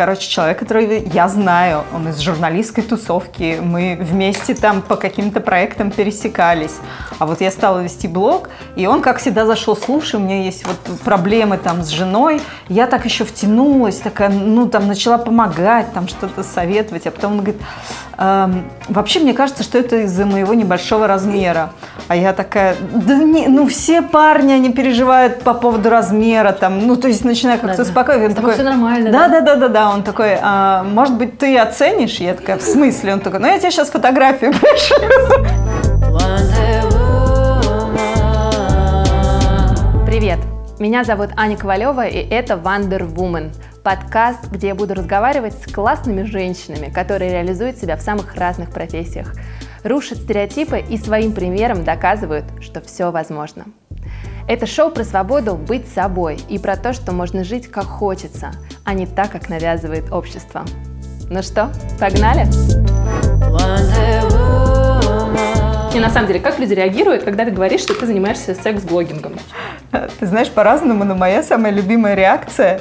короче, человек, который я знаю, он из журналистской тусовки, мы вместе там по каким-то проектам пересекались. А вот я стала вести блог, и он, как всегда, зашел, слушай, у меня есть вот проблемы там с женой, я так еще втянулась, такая, ну, там, начала помогать, там, что-то советовать, а потом он говорит, вообще, мне кажется, что это из-за моего небольшого размера. А я такая, да не, ну, все парни, они переживают по поводу размера, там, ну, то есть начинаю как-то да, успокаивать. Он такой, все нормально. Да, да, да, да, да. Он такой, а, может быть, ты оценишь? Я такая, в смысле? Он такой, ну, я тебе сейчас фотографию пришлю. Привет. Меня зовут Аня Ковалева, и это Wonder Woman – подкаст, где я буду разговаривать с классными женщинами, которые реализуют себя в самых разных профессиях, рушат стереотипы и своим примером доказывают, что все возможно. Это шоу про свободу быть собой и про то, что можно жить как хочется, а не так, как навязывает общество. Ну что, погнали? И на самом деле, как люди реагируют, когда ты говоришь, что ты занимаешься секс-блогингом? Ты знаешь, по-разному, но моя самая любимая реакция,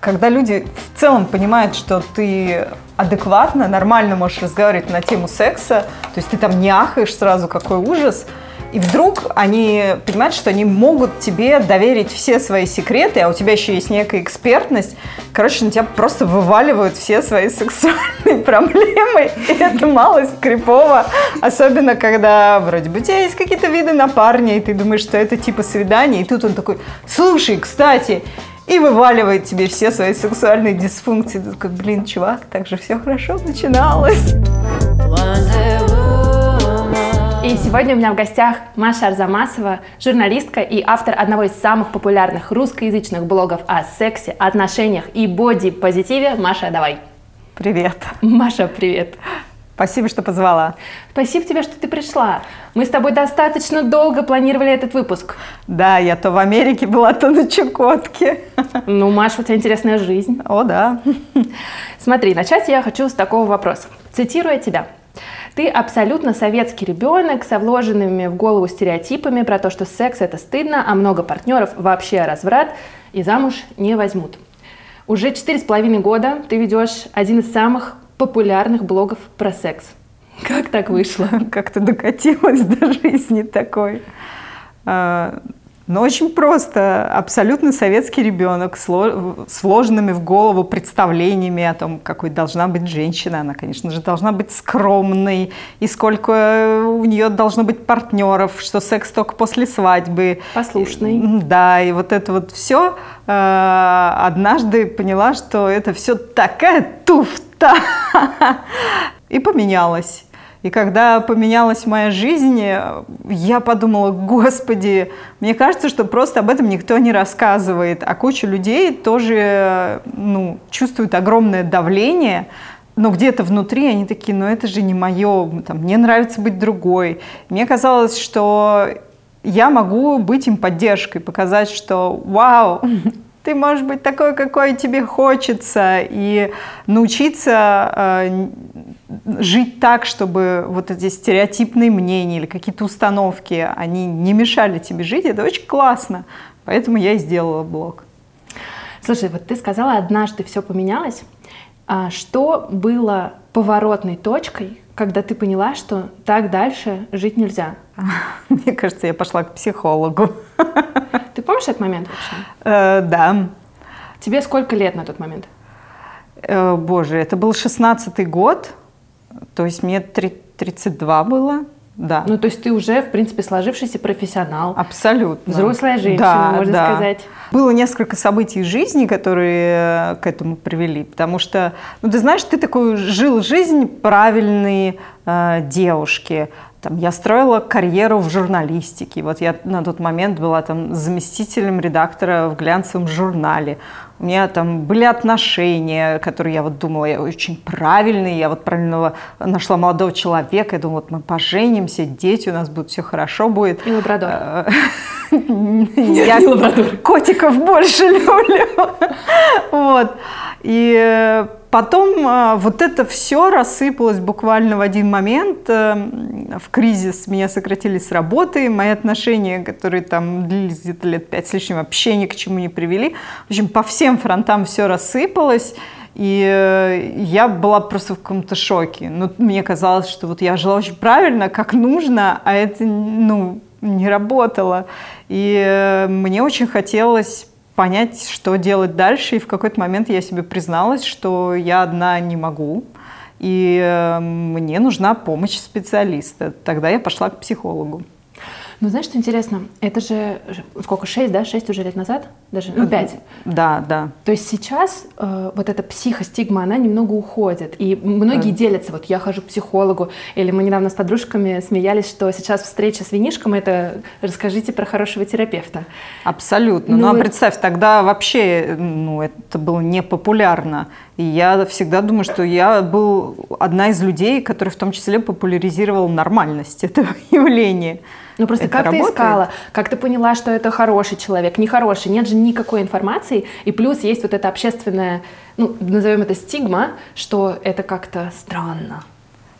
когда люди в целом понимают, что ты адекватно, нормально можешь разговаривать на тему секса, то есть ты там не ахаешь сразу, какой ужас, и вдруг они понимают, что они могут тебе доверить все свои секреты, а у тебя еще есть некая экспертность. Короче, на тебя просто вываливают все свои сексуальные проблемы. И это малость крипово. Особенно, когда вроде бы у тебя есть какие-то виды на парня, и ты думаешь, что это типа свидание. И тут он такой, слушай, кстати, и вываливает тебе все свои сексуальные дисфункции. Ты такой, блин, чувак, так же все хорошо начиналось. И сегодня у меня в гостях Маша Арзамасова, журналистка и автор одного из самых популярных русскоязычных блогов о сексе, отношениях и боди-позитиве. Маша, давай. Привет. Маша, привет. Спасибо, что позвала. Спасибо тебе, что ты пришла. Мы с тобой достаточно долго планировали этот выпуск. Да, я то в Америке была, то на Чукотке. Ну, Маша, у тебя интересная жизнь. О, да. Смотри, начать я хочу с такого вопроса. Цитируя тебя. Ты абсолютно советский ребенок со вложенными в голову стереотипами про то, что секс это стыдно, а много партнеров вообще разврат и замуж не возьмут. Уже четыре с половиной года ты ведешь один из самых популярных блогов про секс. Как так вышло? Как ты докатилась до жизни такой? А, но очень просто. Абсолютно советский ребенок с вложенными в голову представлениями о том, какой должна быть женщина. Она, конечно же, должна быть скромной. И сколько у нее должно быть партнеров, что секс только после свадьбы. Послушный. Да, и вот это вот все. Э, однажды поняла, что это все такая туфта. И поменялась. И когда поменялась моя жизнь, я подумала, господи, мне кажется, что просто об этом никто не рассказывает, а куча людей тоже ну, чувствуют огромное давление, но где-то внутри они такие, ну это же не мое, там, мне нравится быть другой. Мне казалось, что я могу быть им поддержкой, показать, что вау, ты можешь быть такой, какой тебе хочется, и научиться э, жить так, чтобы вот эти стереотипные мнения или какие-то установки, они не мешали тебе жить, это очень классно. Поэтому я и сделала блог. Слушай, вот ты сказала, однажды все поменялось. А что было поворотной точкой, когда ты поняла, что так дальше жить нельзя? Мне кажется, я пошла к психологу. Ты помнишь этот момент вообще? Э, да. Тебе сколько лет на тот момент? Э, боже, это был шестнадцатый год, то есть мне 32 было. Да. Ну, то есть ты уже, в принципе, сложившийся профессионал. Абсолютно. Взрослая женщина, да, можно да. сказать. Было несколько событий жизни, которые к этому привели. Потому что, ну, ты знаешь, ты такой жил жизнь правильной э, девушки. Там, я строила карьеру в журналистике. Вот я на тот момент была там заместителем редактора в глянцевом журнале. У меня там были отношения, которые я вот думала, я очень правильные. Я вот правильного нашла молодого человека. Я думала, вот мы поженимся, дети у нас будут, все хорошо будет. И лабрадор. Э, я котиков больше люблю. Вот. И потом э, вот это все рассыпалось буквально в один момент. Э, в кризис меня сократили с работы, мои отношения, которые там длились где-то лет пять с лишним, вообще ни к чему не привели. В общем, по всем фронтам все рассыпалось. И э, я была просто в каком-то шоке. Ну, мне казалось, что вот я жила очень правильно, как нужно, а это, ну, не работало. И э, мне очень хотелось понять, что делать дальше. И в какой-то момент я себе призналась, что я одна не могу. И э, мне нужна помощь специалиста. Тогда я пошла к психологу. Ну, знаешь, что интересно? Это же сколько, шесть, да? Шесть уже лет назад? Даже, ну, пять. Да, да. То есть сейчас э, вот эта психостигма, она немного уходит. И многие да. делятся, вот я хожу к психологу, или мы недавно с подружками смеялись, что сейчас встреча с винишком – это расскажите про хорошего терапевта. Абсолютно. Ну, ну а представь, тогда вообще ну, это было непопулярно. И я всегда думаю, что я был одна из людей, который в том числе популяризировал нормальность этого явления. Ну просто это как работает? ты искала, как ты поняла, что это хороший человек, нехороший, нет же никакой информации, и плюс есть вот эта общественная, ну назовем это стигма, что это как-то странно.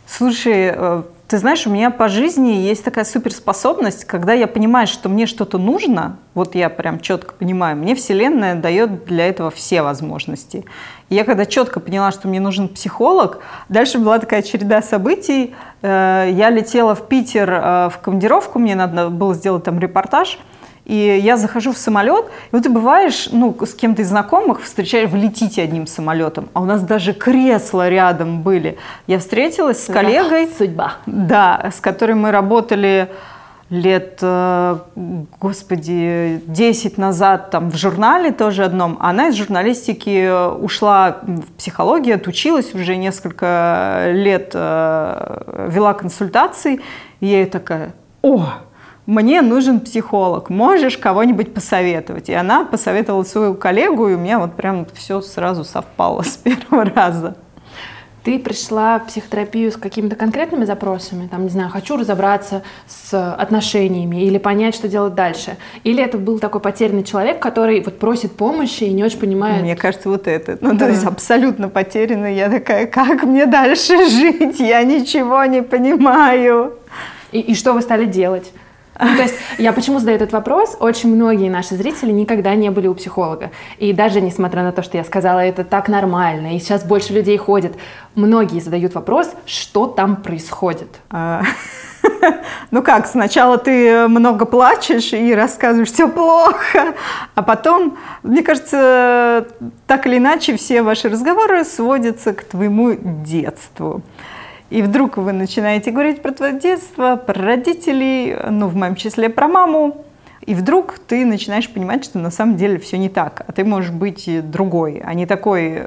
Слушай, э, ты знаешь, у меня по жизни есть такая суперспособность, когда я понимаю, что мне что-то нужно, вот я прям четко понимаю, мне Вселенная дает для этого все возможности. И я когда четко поняла, что мне нужен психолог, дальше была такая череда событий. Э, я летела в Питер э, в командировку, мне надо было сделать там репортаж – и я захожу в самолет, и вот ты бываешь, ну, с кем-то из знакомых, встречаешь, вы летите одним самолетом, а у нас даже кресла рядом были. Я встретилась с коллегой. Судьба. Да, с которой мы работали лет, э, господи, 10 назад там в журнале тоже одном. Она из журналистики ушла в психологию, отучилась уже несколько лет, э, вела консультации. И я такая, о, мне нужен психолог, можешь кого-нибудь посоветовать? И она посоветовала свою коллегу, и у меня вот прям все сразу совпало с первого раза. Ты пришла в психотерапию с какими-то конкретными запросами, там, не знаю, хочу разобраться с отношениями или понять, что делать дальше. Или это был такой потерянный человек, который вот просит помощи и не очень понимает. Мне кажется, вот это. Ну, да. то есть абсолютно потерянный. Я такая, как мне дальше жить? Я ничего не понимаю. И, и что вы стали делать? Ну, то есть я почему задаю этот вопрос? Очень многие наши зрители никогда не были у психолога. И даже несмотря на то, что я сказала, это так нормально, и сейчас больше людей ходит, многие задают вопрос, что там происходит. А, ну как, сначала ты много плачешь и рассказываешь, все плохо, а потом, мне кажется, так или иначе все ваши разговоры сводятся к твоему детству. И вдруг вы начинаете говорить про твое детство, про родителей, ну, в моем числе про маму, и вдруг ты начинаешь понимать, что на самом деле все не так, а ты можешь быть другой, а не такой,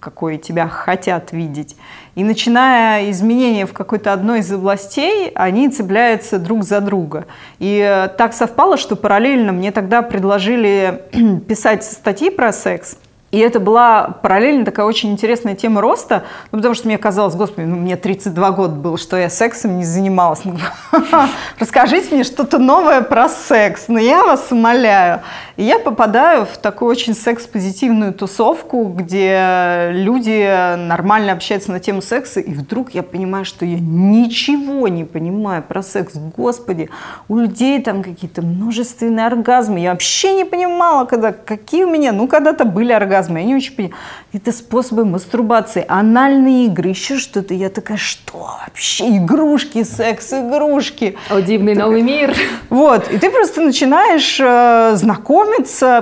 какой тебя хотят видеть. И начиная изменения в какой-то одной из областей, они цепляются друг за друга. И так совпало, что параллельно мне тогда предложили писать статьи про секс, и это была параллельно такая очень интересная тема роста, ну, потому что мне казалось, господи, ну, мне 32 года было, что я сексом не занималась. Ну, расскажите мне что-то новое про секс, ну я вас умоляю. И я попадаю в такую очень секс-позитивную тусовку, где люди нормально общаются на тему секса, и вдруг я понимаю, что я ничего не понимаю про секс. Господи, у людей там какие-то множественные оргазмы. Я вообще не понимала, когда, какие у меня, ну, когда-то были оргазмы. Я не очень понимаю. Это способы мастурбации, анальные игры, еще что-то. Я такая, что вообще? Игрушки, секс-игрушки. О, дивный так, новый мир. Вот. И ты просто начинаешь э, знакомиться.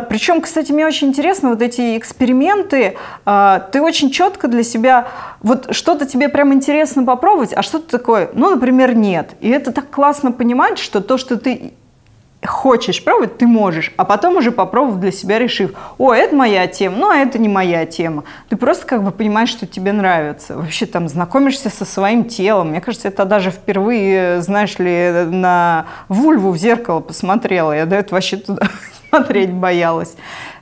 Причем, кстати, мне очень интересно вот эти эксперименты. Э, ты очень четко для себя... Вот что-то тебе прям интересно попробовать, а что-то такое, ну, например, нет. И это так классно понимать, что то, что ты хочешь пробовать, ты можешь, а потом уже попробовав для себя, решив, о, это моя тема, ну, а это не моя тема. Ты просто как бы понимаешь, что тебе нравится. Вообще там знакомишься со своим телом. Мне кажется, это даже впервые, знаешь ли, на вульву в зеркало посмотрела. Я до этого вообще туда смотреть боялась.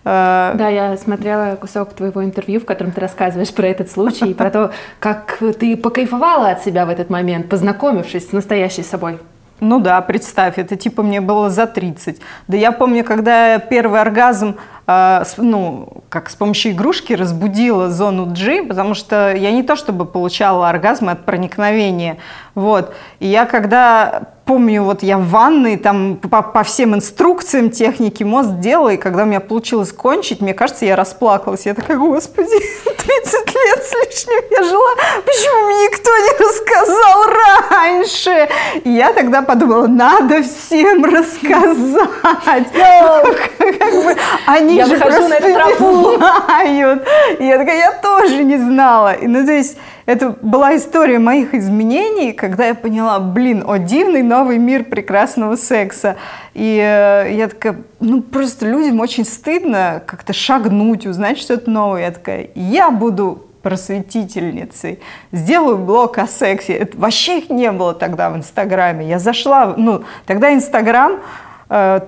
Э, да, я смотрела кусок твоего интервью, в котором ты рассказываешь про этот случай и про то, как ты покайфовала от себя в этот момент, познакомившись с настоящей собой. Ну да, представь, это типа мне было за 30. Да я помню, когда первый оргазм ну, как с помощью игрушки разбудила зону G, потому что я не то чтобы получала оргазмы от проникновения, вот. И я когда помню, вот я в ванной, там по, по всем инструкциям техники мост делала, и когда у меня получилось кончить, мне кажется, я расплакалась. Я такая, господи, 30 лет с лишним я жила, почему мне никто не рассказал раньше? И я тогда подумала, надо всем рассказать. Они же просто не знают. И я такая, я тоже не знала. И, ну, то есть, это была история моих изменений, когда я поняла, блин, о дивный новый мир прекрасного секса. И э, я такая, ну просто людям очень стыдно как-то шагнуть, узнать что-то новое. Я такая, я буду просветительницей, сделаю блог о сексе. Это вообще их не было тогда в Инстаграме. Я зашла, ну, тогда Инстаграм э,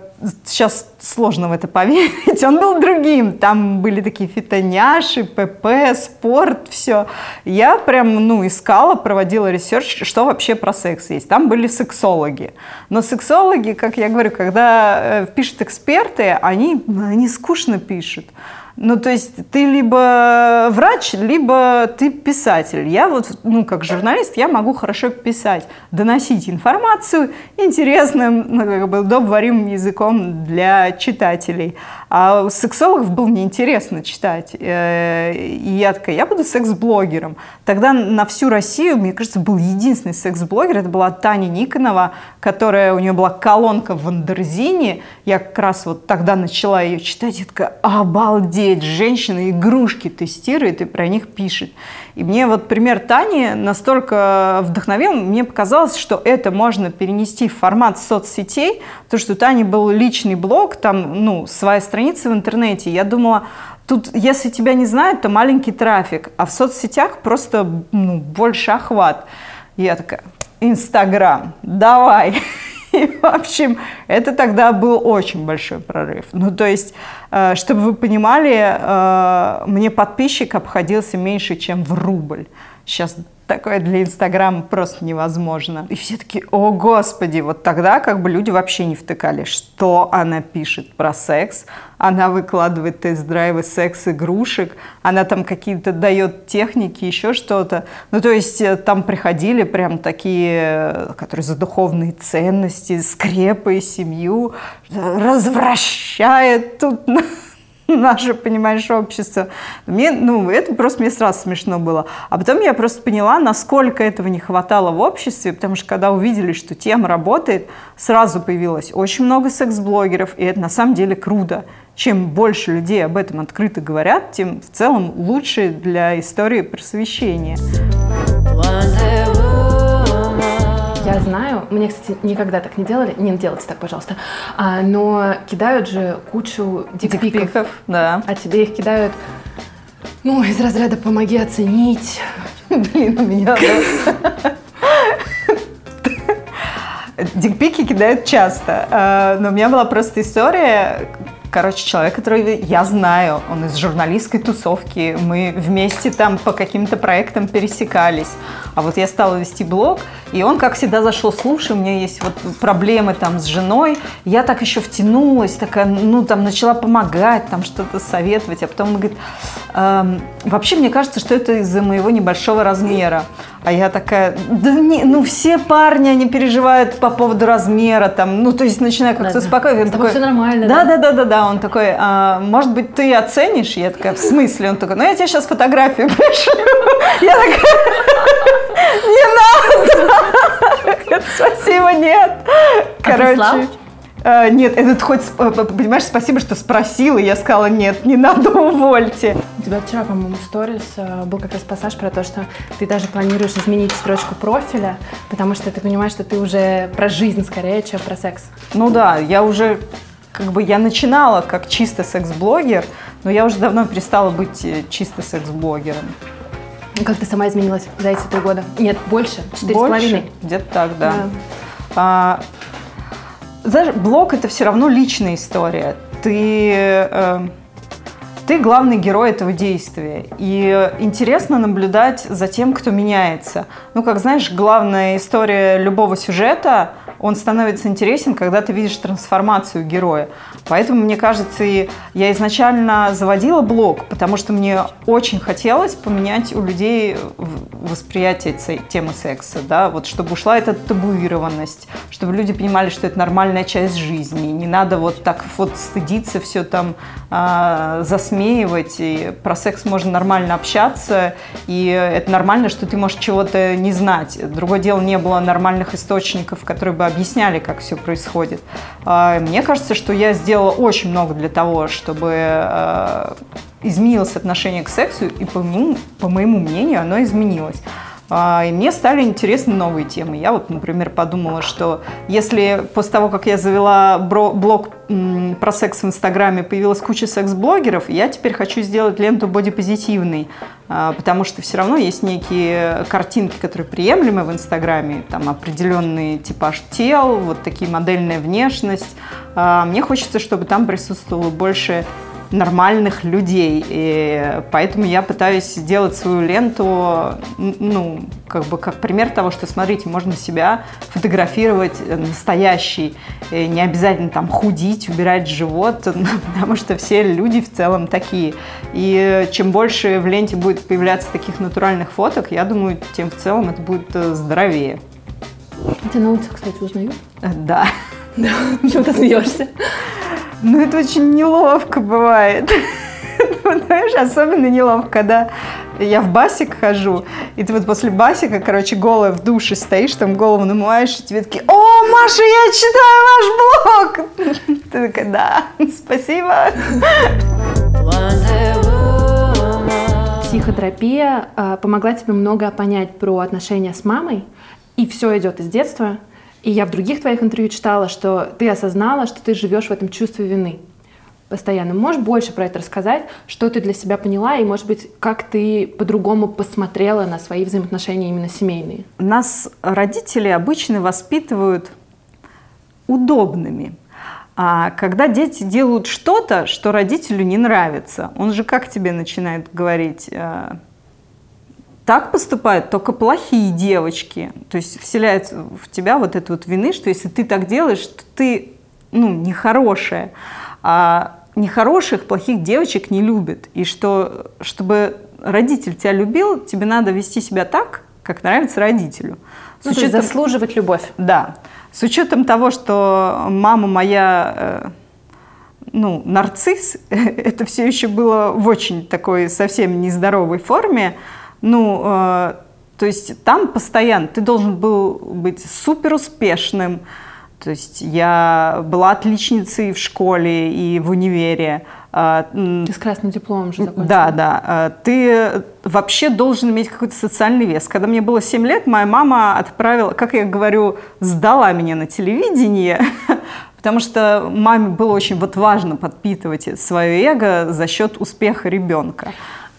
сейчас сложно в это поверить, он был другим. Там были такие фитоняши, ПП, спорт, все. Я прям, ну, искала, проводила research, что вообще про секс есть. Там были сексологи. Но сексологи, как я говорю, когда э, пишут эксперты, они, они скучно пишут. Ну, то есть ты либо врач, либо ты писатель. Я вот, ну, как журналист, я могу хорошо писать, доносить информацию интересным, ну, как бы удобоваримым языком для читателей. А у сексологов было неинтересно читать. Э, и я такая, я буду секс-блогером. Тогда на всю Россию, мне кажется, был единственный секс-блогер. Это была Таня Никонова, которая, у нее была колонка в Wonderzine. Я как раз вот тогда начала ее читать. Я такая, обалдеть! Сидит, женщина игрушки тестирует и про них пишет. И мне вот пример Тани настолько вдохновил, мне показалось, что это можно перенести в формат соцсетей, потому что у Тани был личный блог, там, ну, своя страница в интернете. Я думала, Тут, если тебя не знают, то маленький трафик, а в соцсетях просто ну, больше охват. Я такая, Инстаграм, давай. В общем, это тогда был очень большой прорыв. Ну, то есть, э, чтобы вы понимали, э, мне подписчик обходился меньше, чем в рубль. Сейчас такое для Инстаграма просто невозможно. И все таки о господи, вот тогда как бы люди вообще не втыкали, что она пишет про секс, она выкладывает тест-драйвы секс-игрушек, она там какие-то дает техники, еще что-то. Ну, то есть э, там приходили прям такие, э, которые за духовные ценности, скрепы, семью, развращает тут наше, понимаешь, общество. Мне, ну, это просто мне сразу смешно было. А потом я просто поняла, насколько этого не хватало в обществе, потому что когда увидели, что тема работает, сразу появилось очень много секс-блогеров, и это на самом деле круто. Чем больше людей об этом открыто говорят, тем в целом лучше для истории просвещения. Я знаю, мне, кстати, никогда так не делали, не делайте так, пожалуйста, а, но кидают же кучу дикпиков. дикпиков да. А тебе их кидают, ну, из разряда «помоги оценить». Блин, у меня... Дикпики кидают часто, а, но у меня была просто история, короче, человек, который я знаю, он из журналистской тусовки, мы вместе там по каким-то проектам пересекались. А вот я стала вести блог, и он, как всегда, зашел, слушай, у меня есть вот проблемы там с женой. Я так еще втянулась, такая, ну, там, начала помогать, там, что-то советовать. А потом он говорит, эм, вообще, мне кажется, что это из-за моего небольшого размера. А я такая, да не, ну, все парни, они переживают по поводу размера, там, ну, то есть начинаю как-то да, успокаивать. Да. Такой, все нормально, да? Да, да, да, да, Он такой, а, может быть, ты оценишь? Я такая, в смысле? Он такой, ну, я тебе сейчас фотографию пришлю. Я такая, не надо! Спасибо, нет. А Короче. Uh, нет, этот хоть, э, понимаешь, спасибо, что спросила. Я сказала, нет, не надо, увольте. У тебя вчера, по-моему, в сторис э, был как раз пассаж про то, что ты даже планируешь изменить строчку профиля, потому что ты понимаешь, что ты уже про жизнь скорее, чем про секс. Ну да, я уже, как бы, я начинала как чисто секс-блогер, но я уже давно перестала быть чисто секс-блогером. Как ты сама изменилась за эти три года? Нет, больше, четыре с половиной. Где-то так, да. да. А, знаешь, блог это все равно личная история. Ты, э, ты главный герой этого действия. И интересно наблюдать за тем, кто меняется. Ну, как знаешь, главная история любого сюжета он становится интересен, когда ты видишь трансформацию героя. Поэтому, мне кажется, и я изначально заводила блог, потому что мне очень хотелось поменять у людей восприятие темы секса, да, вот чтобы ушла эта табуированность, чтобы люди понимали, что это нормальная часть жизни, не надо вот так вот стыдиться, все там э, засмеивать, и про секс можно нормально общаться, и это нормально, что ты можешь чего-то не знать. Другое дело, не было нормальных источников, которые бы объясняли, как все происходит. Э, мне кажется, что я сделала очень много для того, чтобы э, изменилось отношение к сексу, и по моему, по моему мнению оно изменилось. А, и мне стали интересны новые темы. Я вот, например, подумала, что если после того, как я завела блог про секс в Инстаграме, появилась куча секс-блогеров, я теперь хочу сделать ленту бодипозитивной, а, потому что все равно есть некие картинки, которые приемлемы в Инстаграме, там определенный типаж тел, вот такие модельная внешность. А, мне хочется, чтобы там присутствовало больше нормальных людей. И поэтому я пытаюсь сделать свою ленту, ну, как бы как пример того, что, смотрите, можно себя фотографировать настоящий. И не обязательно там худить, убирать живот, потому что все люди в целом такие. И чем больше в ленте будет появляться таких натуральных фоток, я думаю, тем в целом это будет э, здоровее. Тебя на улице, кстати, узнают? Да. Да, почему ты смеешься? Ну, это очень неловко бывает. Знаешь, особенно неловко, когда я в басик хожу, и ты вот после басика, короче, голая в душе стоишь, там голову намываешь, и тебе такие, о, Маша, я читаю ваш блог! Ты такая, да, спасибо. Психотерапия э, помогла тебе много понять про отношения с мамой, и все идет из детства – и я в других твоих интервью читала, что ты осознала, что ты живешь в этом чувстве вины постоянно. Можешь больше про это рассказать, что ты для себя поняла, и, может быть, как ты по-другому посмотрела на свои взаимоотношения именно семейные? Нас родители обычно воспитывают удобными. А когда дети делают что-то, что родителю не нравится, он же как тебе начинает говорить? Так поступают только плохие девочки. То есть вселяет в тебя вот эту вот вины, что если ты так делаешь, то ты ну, нехорошая. А нехороших, плохих девочек не любят. И что, чтобы родитель тебя любил, тебе надо вести себя так, как нравится родителю. С ну, учетом, то есть заслуживать любовь. Да. С учетом того, что мама моя э, ну, нарцисс, это все еще было в очень такой совсем нездоровой форме, ну, э, то есть там постоянно ты должен был быть супер успешным. То есть я была отличницей в школе и в универе. Э, ты с красным дипломом же закончила. Да, да. Э, ты вообще должен иметь какой-то социальный вес. Когда мне было 7 лет, моя мама отправила, как я говорю, сдала меня на телевидение, потому что маме было очень вот важно подпитывать свое эго за счет успеха ребенка.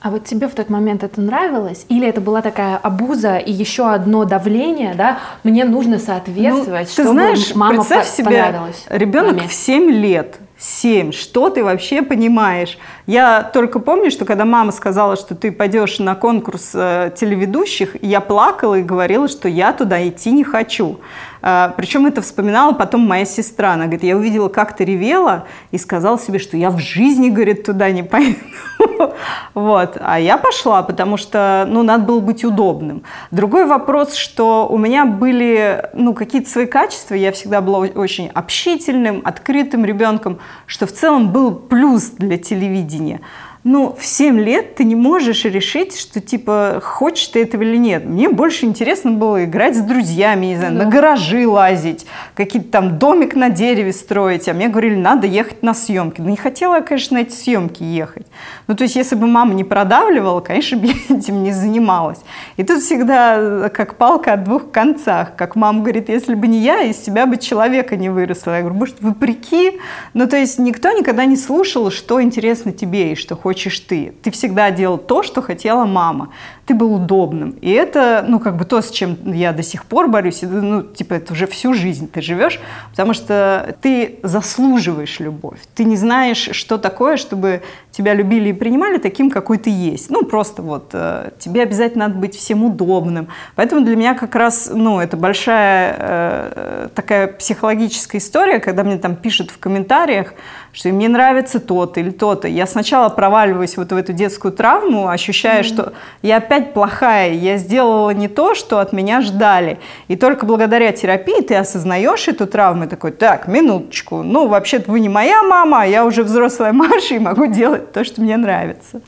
А вот тебе в тот момент это нравилось? Или это была такая обуза и еще одно давление, да? Мне нужно соответствовать, ну, чтобы знаешь, мама представь по- себе, ребенок маме. в 7 лет, 7, что ты вообще понимаешь? Я только помню, что когда мама сказала, что ты пойдешь на конкурс э, телеведущих, я плакала и говорила, что я туда идти не хочу. Э, причем это вспоминала потом моя сестра. Она говорит, я увидела, как ты ревела, и сказала себе, что я в жизни, говорит, туда не пойду. Вот. А я пошла, потому что, ну, надо было быть удобным. Другой вопрос, что у меня были, ну, какие-то свои качества. Я всегда была очень общительным, открытым ребенком, что в целом был плюс для телевидения ну, в 7 лет ты не можешь решить, что, типа, хочешь ты этого или нет. Мне больше интересно было играть с друзьями, не знаю, да. на гаражи лазить, какие-то там домик на дереве строить. А мне говорили, надо ехать на съемки. Ну, не хотела я, конечно, на эти съемки ехать. Ну, то есть, если бы мама не продавливала, конечно, бы я этим не занималась. И тут всегда как палка о двух концах. Как мама говорит, если бы не я, из тебя бы человека не выросло. Я говорю, может, вопреки? Ну, то есть, никто никогда не слушал, что интересно тебе и что хочешь хочешь ты. Ты всегда делал то, что хотела мама. Ты был удобным. И это, ну, как бы то, с чем я до сих пор борюсь. Ну, типа, это уже всю жизнь ты живешь, потому что ты заслуживаешь любовь. Ты не знаешь, что такое, чтобы тебя любили и принимали таким, какой ты есть. Ну, просто вот э, тебе обязательно надо быть всем удобным. Поэтому для меня как раз, ну, это большая э, такая психологическая история, когда мне там пишут в комментариях, что мне нравится то-то или то-то. Я сначала проваливаюсь вот в эту детскую травму, ощущая, mm-hmm. что я опять плохая, я сделала не то, что от меня ждали. И только благодаря терапии ты осознаешь эту травму и такой, так, минуточку, ну, вообще-то вы не моя мама, а я уже взрослая Маша и могу делать то, что мне нравится.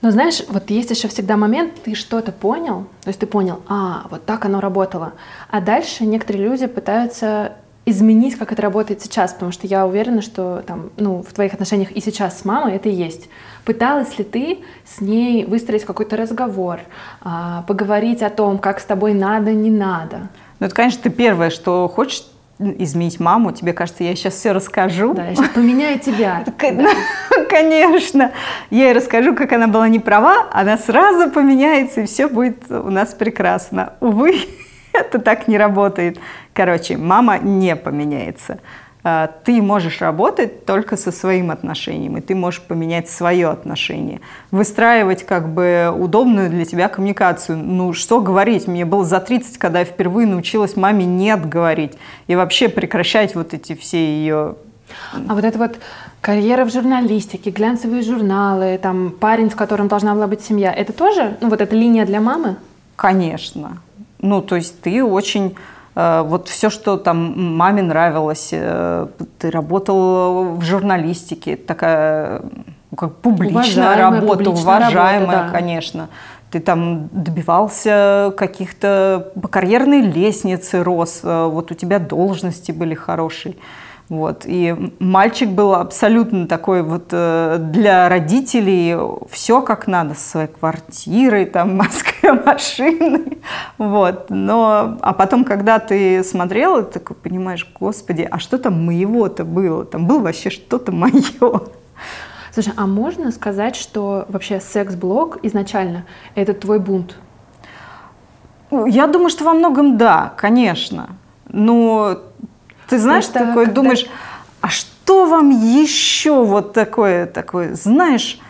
Но знаешь, вот есть еще всегда момент, ты что-то понял, то есть ты понял, а, вот так оно работало. А дальше некоторые люди пытаются изменить, как это работает сейчас, потому что я уверена, что там, ну, в твоих отношениях и сейчас с мамой это и есть. Пыталась ли ты с ней выстроить какой-то разговор, а, поговорить о том, как с тобой надо, не надо? Ну, это, конечно, ты первое, что хочешь изменить маму, тебе кажется, я сейчас все расскажу. Да, я сейчас поменяю тебя. Конечно. Я ей расскажу, как она была не права, она сразу поменяется, и все будет у нас прекрасно. Увы, это так не работает. Короче, мама не поменяется. А, ты можешь работать только со своим отношением, и ты можешь поменять свое отношение. Выстраивать как бы удобную для тебя коммуникацию. Ну, что говорить? Мне было за 30, когда я впервые научилась маме «нет» говорить. И вообще прекращать вот эти все ее... А вот это вот карьера в журналистике, глянцевые журналы, там парень, с которым должна была быть семья, это тоже, ну вот эта линия для мамы? Конечно. Ну, то есть ты очень вот все, что там маме нравилось, э, ты работал в журналистике, такая как публичная уважаемая, работа, публичная уважаемая, работа, да. конечно. Ты там добивался каких-то по карьерной лестнице рос, э, вот у тебя должности были хорошие. Вот. И мальчик был абсолютно такой вот э, для родителей все как надо, со своей квартирой, там, Москве, машиной. Вот. Но, а потом, когда ты смотрел, ты такой понимаешь, господи, а что там моего-то было? Там было вообще что-то мое. Слушай, а можно сказать, что вообще секс-блог изначально это твой бунт? Я думаю, что во многом да, конечно. Но ты знаешь, Просто такой когда... думаешь, а что вам еще вот такое, такое, знаешь,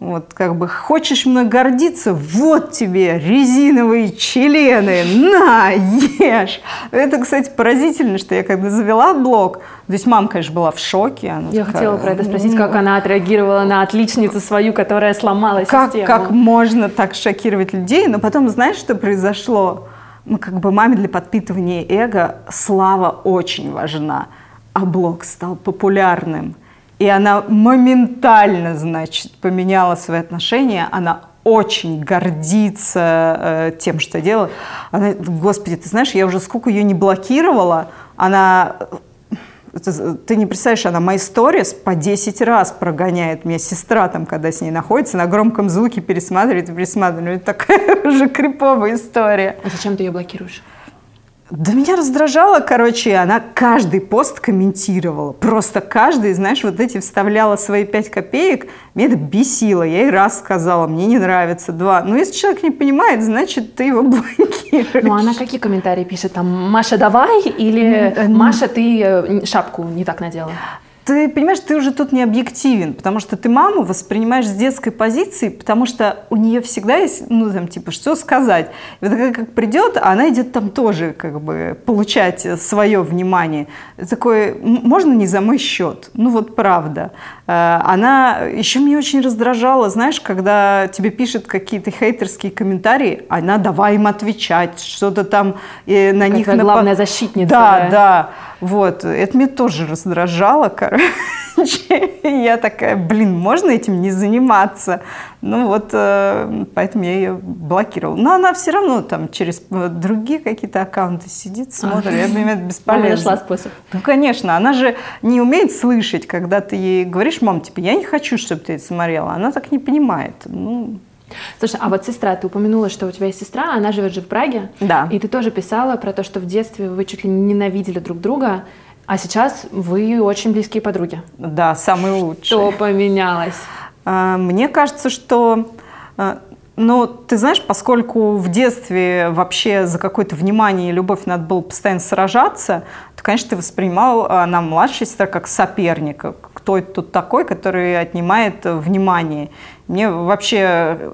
вот как бы хочешь мной гордиться, вот тебе резиновые члены, на, ешь. Это, кстати, поразительно, что я когда завела блог, то есть мама, конечно, была в шоке. Она я такая, хотела про это спросить, как она отреагировала на отличницу свою, которая сломала как, систему. Как можно так шокировать людей? Но потом, знаешь, что произошло? Ну, как бы маме для подпитывания эго слава очень важна. А блог стал популярным. И она моментально, значит, поменяла свои отношения. Она очень гордится э, тем, что делает. Она, господи, ты знаешь, я уже сколько ее не блокировала, она ты не представляешь, она мои сторис по 10 раз прогоняет. Меня сестра там, когда с ней находится, на громком звуке пересматривает и пересматривает. Такая уже криповая история. А зачем ты ее блокируешь? Да меня раздражало, короче, она каждый пост комментировала. Просто каждый, знаешь, вот эти вставляла свои пять копеек. Меня это бесило. Я ей раз сказала, мне не нравится, два. Но если человек не понимает, значит, ты его блокируешь. Ну, она какие комментарии пишет? Там, Маша, давай? Или Маша, ты э, шапку не так надела? Ты понимаешь, ты уже тут не объективен, потому что ты маму воспринимаешь с детской позиции, потому что у нее всегда есть, ну, там, типа, что сказать. И вот как, как придет, она идет там тоже, как бы, получать свое внимание. Такое, можно не за мой счет? Ну, вот правда. Э, она еще меня очень раздражала, знаешь, когда тебе пишут какие-то хейтерские комментарии, она давай им отвечать, что-то там и на как них... Напад... главная защитница. Да, да, да. Вот, это меня тоже раздражало, короче. Я такая, блин, можно этим не заниматься? Ну вот, э, поэтому я ее блокировала. Но она все равно там через э, другие какие-то аккаунты сидит, смотрит. Я думаю, это бесполезно. нашла способ. Ну, конечно, она же не умеет слышать, когда ты ей говоришь, мам, типа, я не хочу, чтобы ты это смотрела. Она так не понимает. Ну, Слушай, а вот сестра, ты упомянула, что у тебя есть сестра, она живет же в Праге. Да. И ты тоже писала про то, что в детстве вы чуть ли не ненавидели друг друга, а сейчас вы очень близкие подруги. Да, самые лучшие. Что поменялось? А, мне кажется, что а, Ну, ты знаешь, поскольку в детстве вообще за какое-то внимание и любовь надо было постоянно сражаться, то, конечно, ты воспринимал а, нам младшая сестра как соперника. Кто это тут такой, который отнимает внимание? Мне вообще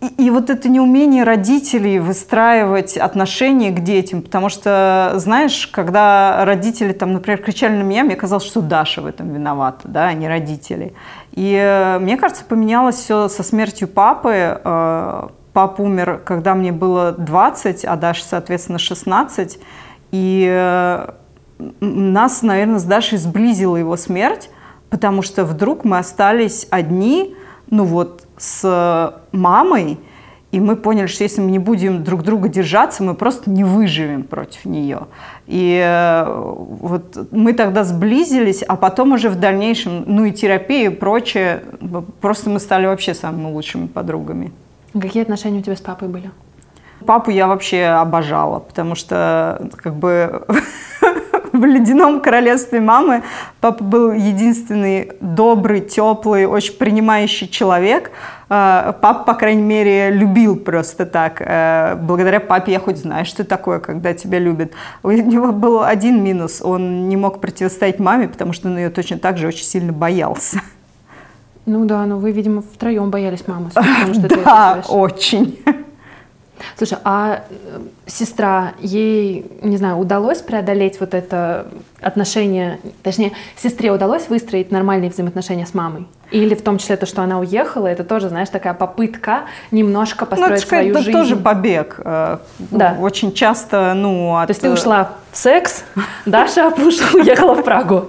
и, и вот это неумение родителей выстраивать отношения к детям, потому что, знаешь, когда родители, там, например, кричали на меня, мне казалось, что Даша в этом виновата, да, а не родители. И э, мне кажется, поменялось все со смертью папы. Э, папа умер, когда мне было 20, а Даша, соответственно, 16. И э, нас, наверное, с Дашей сблизила его смерть, потому что вдруг мы остались одни, ну вот, с мамой, и мы поняли, что если мы не будем друг друга держаться, мы просто не выживем против нее. И э, вот мы тогда сблизились, а потом уже в дальнейшем, ну и терапия и прочее, просто мы стали вообще самыми лучшими подругами. Какие отношения у тебя с папой были? Папу я вообще обожала, потому что как бы в ледяном королевстве мамы папа был единственный добрый, теплый, очень принимающий человек. А, папа, по крайней мере, любил просто так. Э, благодаря папе я хоть знаю, что такое, когда тебя любят. У него был один минус. Он не мог противостоять маме, потому что он ее точно так же очень сильно боялся. Ну да, но вы, видимо, втроем боялись мамы. Потому что да, очень. Слушай, а э, сестра, ей, не знаю, удалось преодолеть вот это отношение, точнее, сестре удалось выстроить нормальные взаимоотношения с мамой? Или в том числе то, что она уехала, это тоже, знаешь, такая попытка немножко ну, построить ну, свою это жизнь? Это тоже побег. Э, да. Очень часто, ну, от... То есть ты ушла в секс, Даша уехала в Прагу.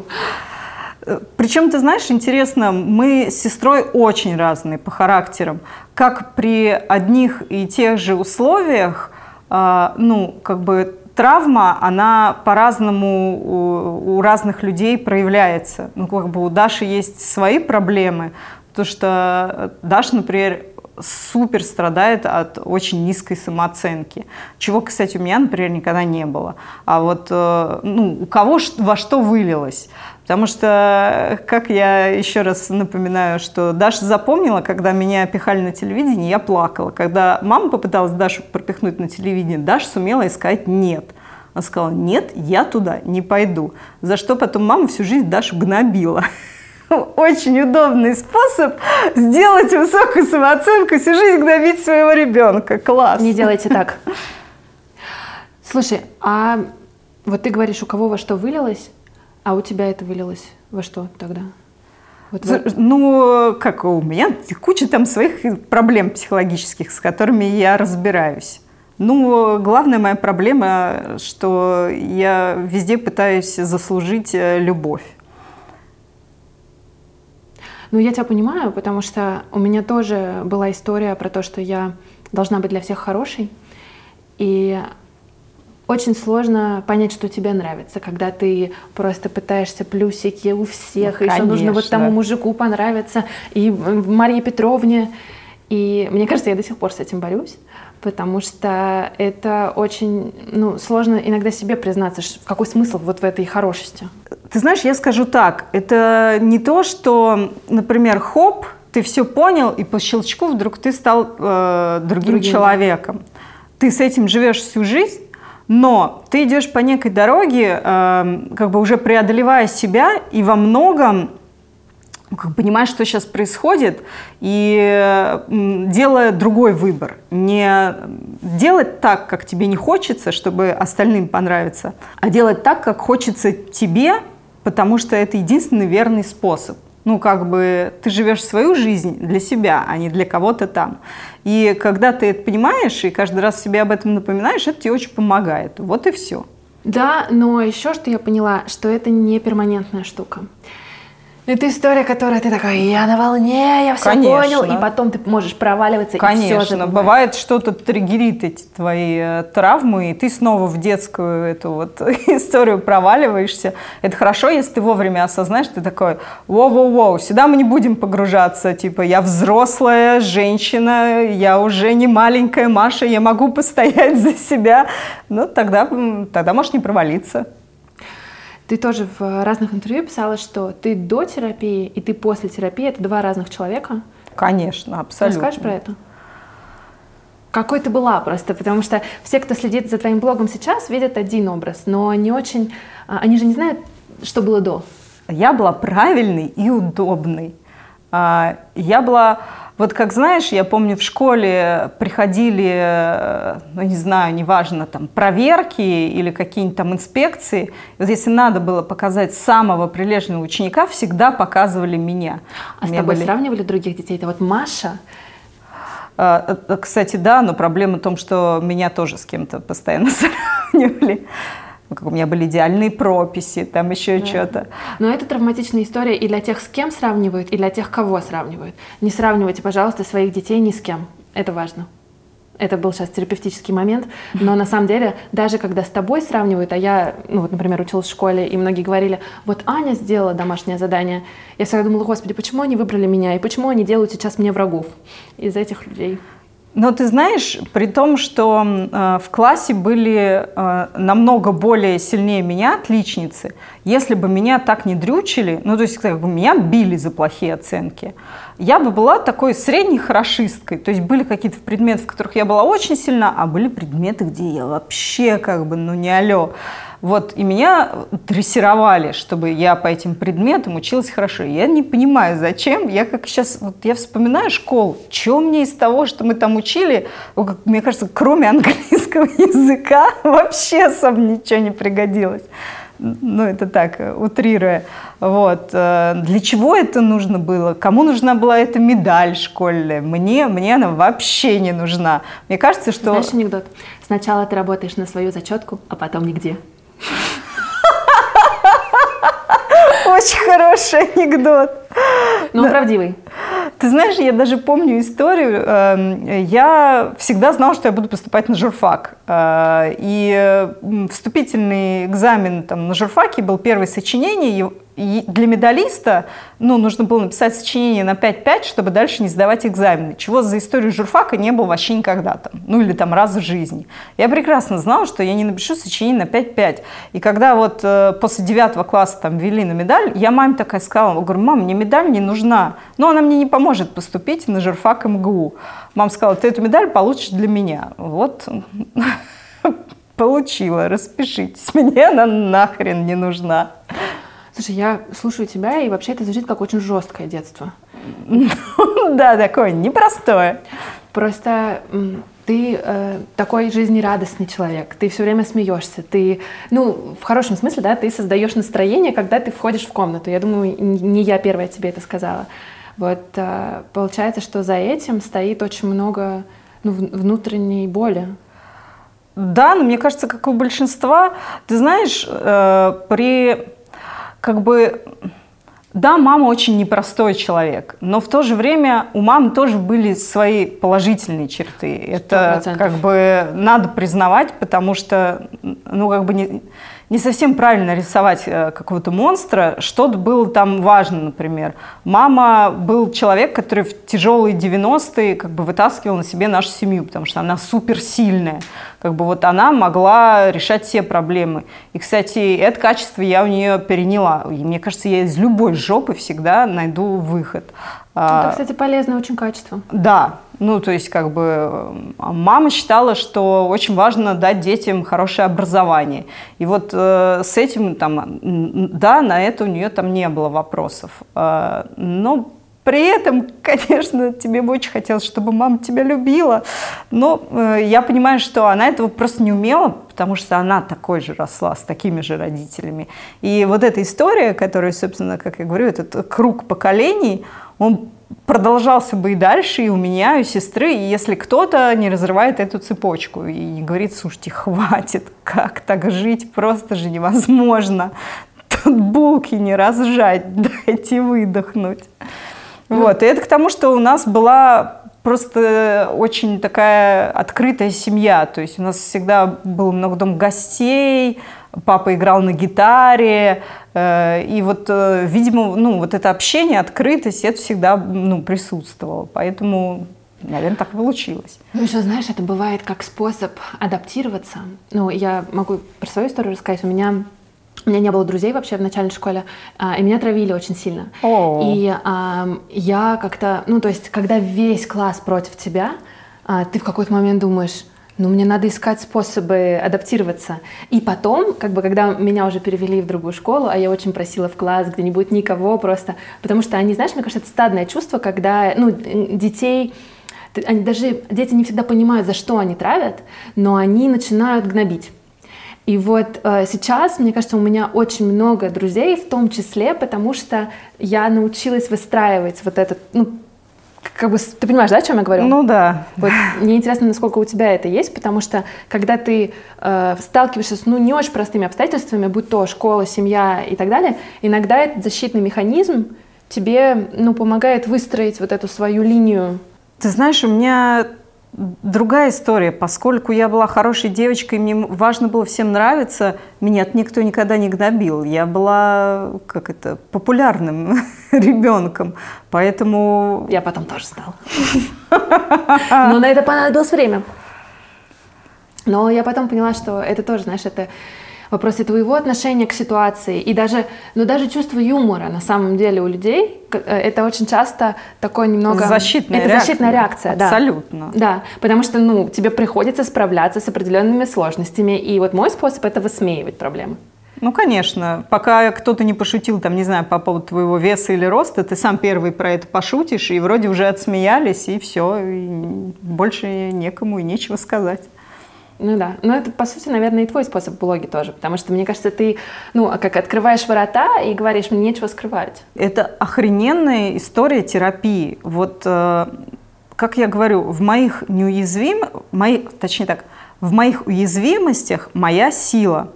Причем, ты знаешь, интересно, мы с сестрой очень разные по характерам. Как при одних и тех же условиях, а, ну, как бы травма, она по-разному у, разных людей проявляется. Ну, как бы у Даши есть свои проблемы, потому что Даша, например, супер страдает от очень низкой самооценки, чего, кстати, у меня, например, никогда не было. А вот э, ну, у кого во что вылилось? Потому что, как я еще раз напоминаю, что Даша запомнила, когда меня пихали на телевидении, я плакала. Когда мама попыталась Дашу пропихнуть на телевидение, Даша сумела сказать «нет». Она сказала «нет, я туда не пойду». За что потом мама всю жизнь Дашу гнобила. Очень удобный способ сделать высокую самооценку, всю жизнь гнобить своего ребенка. Класс. Не делайте так. Слушай, а вот ты говоришь, у кого во что вылилось? А у тебя это вылилось во что тогда? Вот в... Ну, как у меня куча там своих проблем психологических, с которыми я разбираюсь. Ну, главная моя проблема, что я везде пытаюсь заслужить э, любовь. Ну, я тебя понимаю, потому что у меня тоже была история про то, что я должна быть для всех хорошей. И очень сложно понять, что тебе нравится, когда ты просто пытаешься плюсики у всех, ну, и что нужно вот тому мужику понравиться, и Марии Петровне. И мне кажется, я до сих пор с этим борюсь, потому что это очень ну, сложно иногда себе признаться, в какой смысл вот в этой хорошести. Ты знаешь, я скажу так, это не то, что, например, хоп, ты все понял, и по щелчку вдруг ты стал э, другим, другим человеком. Ты с этим живешь всю жизнь, но ты идешь по некой дороге, э, как бы уже преодолевая себя и во многом как понимаешь, что сейчас происходит, и делая другой выбор. Не делать так, как тебе не хочется, чтобы остальным понравиться, а делать так, как хочется тебе, потому что это единственный верный способ. Ну, как бы ты живешь свою жизнь для себя, а не для кого-то там. И когда ты это понимаешь и каждый раз себе об этом напоминаешь, это тебе очень помогает. Вот и все. Да, но еще что я поняла, что это не перманентная штука. Это история, которая ты такой, я на волне, я все Конечно. понял, и потом ты можешь проваливаться Конечно. и все Конечно, бывает что-то триггерит эти твои э, травмы, и ты снова в детскую эту вот историю проваливаешься. Это хорошо, если ты вовремя осознаешь, ты такой, воу-воу-воу, сюда мы не будем погружаться, типа, я взрослая женщина, я уже не маленькая Маша, я могу постоять за себя. Ну, тогда, тогда можешь не провалиться. Ты тоже в разных интервью писала, что ты до терапии и ты после терапии — это два разных человека. Конечно, абсолютно. Расскажешь про это? Какой ты была просто, потому что все, кто следит за твоим блогом сейчас, видят один образ, но не очень, а, они же не знают, что было до. Я была правильной и удобной. А, я была вот как знаешь, я помню, в школе приходили, э, ну не знаю, неважно, там проверки или какие-нибудь там инспекции. И вот если надо было показать самого прилежного ученика, всегда показывали меня. А с тобой были... сравнивали других детей? Это вот Маша, а, э, кстати, да, но проблема в том, что меня тоже с кем-то постоянно сравнивали. Ну, как у меня были идеальные прописи, там еще да. что-то. Но это травматичная история и для тех, с кем сравнивают, и для тех, кого сравнивают. Не сравнивайте, пожалуйста, своих детей ни с кем. Это важно. Это был сейчас терапевтический момент, но на самом деле, даже когда с тобой сравнивают, а я, ну вот, например, училась в школе, и многие говорили, вот Аня сделала домашнее задание, я всегда думала, господи, почему они выбрали меня, и почему они делают сейчас мне врагов из этих людей? Но ты знаешь, при том, что э, в классе были э, намного более сильнее меня отличницы, если бы меня так не дрючили, ну то есть как бы меня били за плохие оценки, я бы была такой средней хорошисткой. То есть были какие-то предметы, в которых я была очень сильна, а были предметы, где я вообще как бы, ну не алё. Вот, и меня дрессировали, чтобы я по этим предметам училась хорошо. Я не понимаю, зачем. Я как сейчас, вот я вспоминаю школу, что мне из того, что мы там учили, мне кажется, кроме английского языка, вообще особо ничего не пригодилось. Ну, это так, утрируя. Вот. Э, для чего это нужно было? Кому нужна была эта медаль школьная? Мне, мне она вообще не нужна. Мне кажется, что... Знаешь анекдот? Сначала ты работаешь на свою зачетку, а потом нигде. Очень хороший анекдот. Но он правдивый. Ты знаешь, я даже помню историю. Эм, я всегда знала, что я буду поступать на журфак. Э, и вступительный экзамен там, на журфаке был первое сочинение для медалиста ну, нужно было написать сочинение на 5-5, чтобы дальше не сдавать экзамены, чего за историю журфака не было вообще никогда там, ну или там раз в жизни. Я прекрасно знала, что я не напишу сочинение на 5-5. И когда вот э, после 9 класса там ввели на медаль, я маме такая сказала, говорю, мам, мне медаль не нужна, но она мне не поможет поступить на журфак МГУ. Мама сказала, ты эту медаль получишь для меня. Вот получила, распишитесь, мне она нахрен не нужна. Слушай, я слушаю тебя, и вообще это звучит как очень жесткое детство. Да, такое непростое. Просто ты э, такой жизнерадостный человек, ты все время смеешься, ты, ну, в хорошем смысле, да, ты создаешь настроение, когда ты входишь в комнату. Я думаю, не я первая тебе это сказала. Вот э, получается, что за этим стоит очень много ну, внутренней боли. Да, но мне кажется, как у большинства, ты знаешь, э, при как бы да, мама очень непростой человек, но в то же время у мамы тоже были свои положительные черты. 100%. Это как бы надо признавать, потому что, ну, как бы не, не совсем правильно рисовать э, какого-то монстра. Что-то было там важно, например. Мама был человек, который в тяжелые 90-е как бы вытаскивал на себе нашу семью, потому что она суперсильная. Как бы вот она могла решать все проблемы. И, кстати, это качество я у нее переняла. И мне кажется, я из любой жопы всегда найду выход. Это, кстати, полезное очень качество. Да, ну, то есть, как бы, мама считала, что очень важно дать детям хорошее образование. И вот э, с этим, там, да, на это у нее там не было вопросов. Э, но при этом, конечно, тебе бы очень хотелось, чтобы мама тебя любила. Но э, я понимаю, что она этого просто не умела, потому что она такой же росла, с такими же родителями. И вот эта история, которая, собственно, как я говорю, этот круг поколений, он продолжался бы и дальше, и у меня, и у сестры, и если кто-то не разрывает эту цепочку и не говорит, слушайте, хватит, как так жить, просто же невозможно. Тут булки не разжать, дайте выдохнуть. Ну, вот, и это к тому, что у нас была просто очень такая открытая семья. То есть у нас всегда было много дом гостей, папа играл на гитаре, э, и вот, э, видимо, ну, вот это общение, открытость, это всегда ну, присутствовало. Поэтому Наверное, так и получилось. Ну, еще, знаешь, это бывает как способ адаптироваться. Ну, я могу про свою историю рассказать. У меня у меня не было друзей вообще в начальной школе, а, и меня травили очень сильно. О. И а, я как-то, ну, то есть, когда весь класс против тебя, а, ты в какой-то момент думаешь, ну, мне надо искать способы адаптироваться. И потом, как бы, когда меня уже перевели в другую школу, а я очень просила в класс, где не будет никого просто, потому что они, знаешь, мне кажется, это стадное чувство, когда, ну, детей, они даже, дети не всегда понимают, за что они травят, но они начинают гнобить. И вот э, сейчас, мне кажется, у меня очень много друзей, в том числе, потому что я научилась выстраивать вот этот, ну, как бы, ты понимаешь, да, о чем я говорю? Ну да. Вот мне интересно, насколько у тебя это есть, потому что когда ты э, сталкиваешься с ну, не очень простыми обстоятельствами, будь то школа, семья и так далее, иногда этот защитный механизм тебе ну, помогает выстроить вот эту свою линию. Ты знаешь, у меня другая история. Поскольку я была хорошей девочкой, мне важно было всем нравиться, меня никто никогда не гнобил. Я была, как это, популярным ребенком. Поэтому... Я потом тоже стала. Но на это понадобилось время. Но я потом поняла, что это тоже, знаешь, это вопросе твоего отношения к ситуации и даже, ну, даже чувство юмора на самом деле у людей, э, это очень часто такое немного... Защитная это реакция. защитная реакция, да. Абсолютно. Да, потому что, ну, тебе приходится справляться с определенными сложностями, и вот мой способ — это высмеивать проблемы. Ну, конечно. Пока кто-то не пошутил, там, не знаю, по поводу твоего веса или роста, ты сам первый про это пошутишь, и вроде уже отсмеялись, и все, и больше некому и нечего сказать. Ну да, но это, по сути, наверное, и твой способ в блоге тоже, потому что, мне кажется, ты, ну, как открываешь ворота и говоришь, мне нечего скрывать. Это охрененная история терапии. Вот, э, как я говорю, в моих неуязвим, мои, точнее так, в моих уязвимостях моя сила.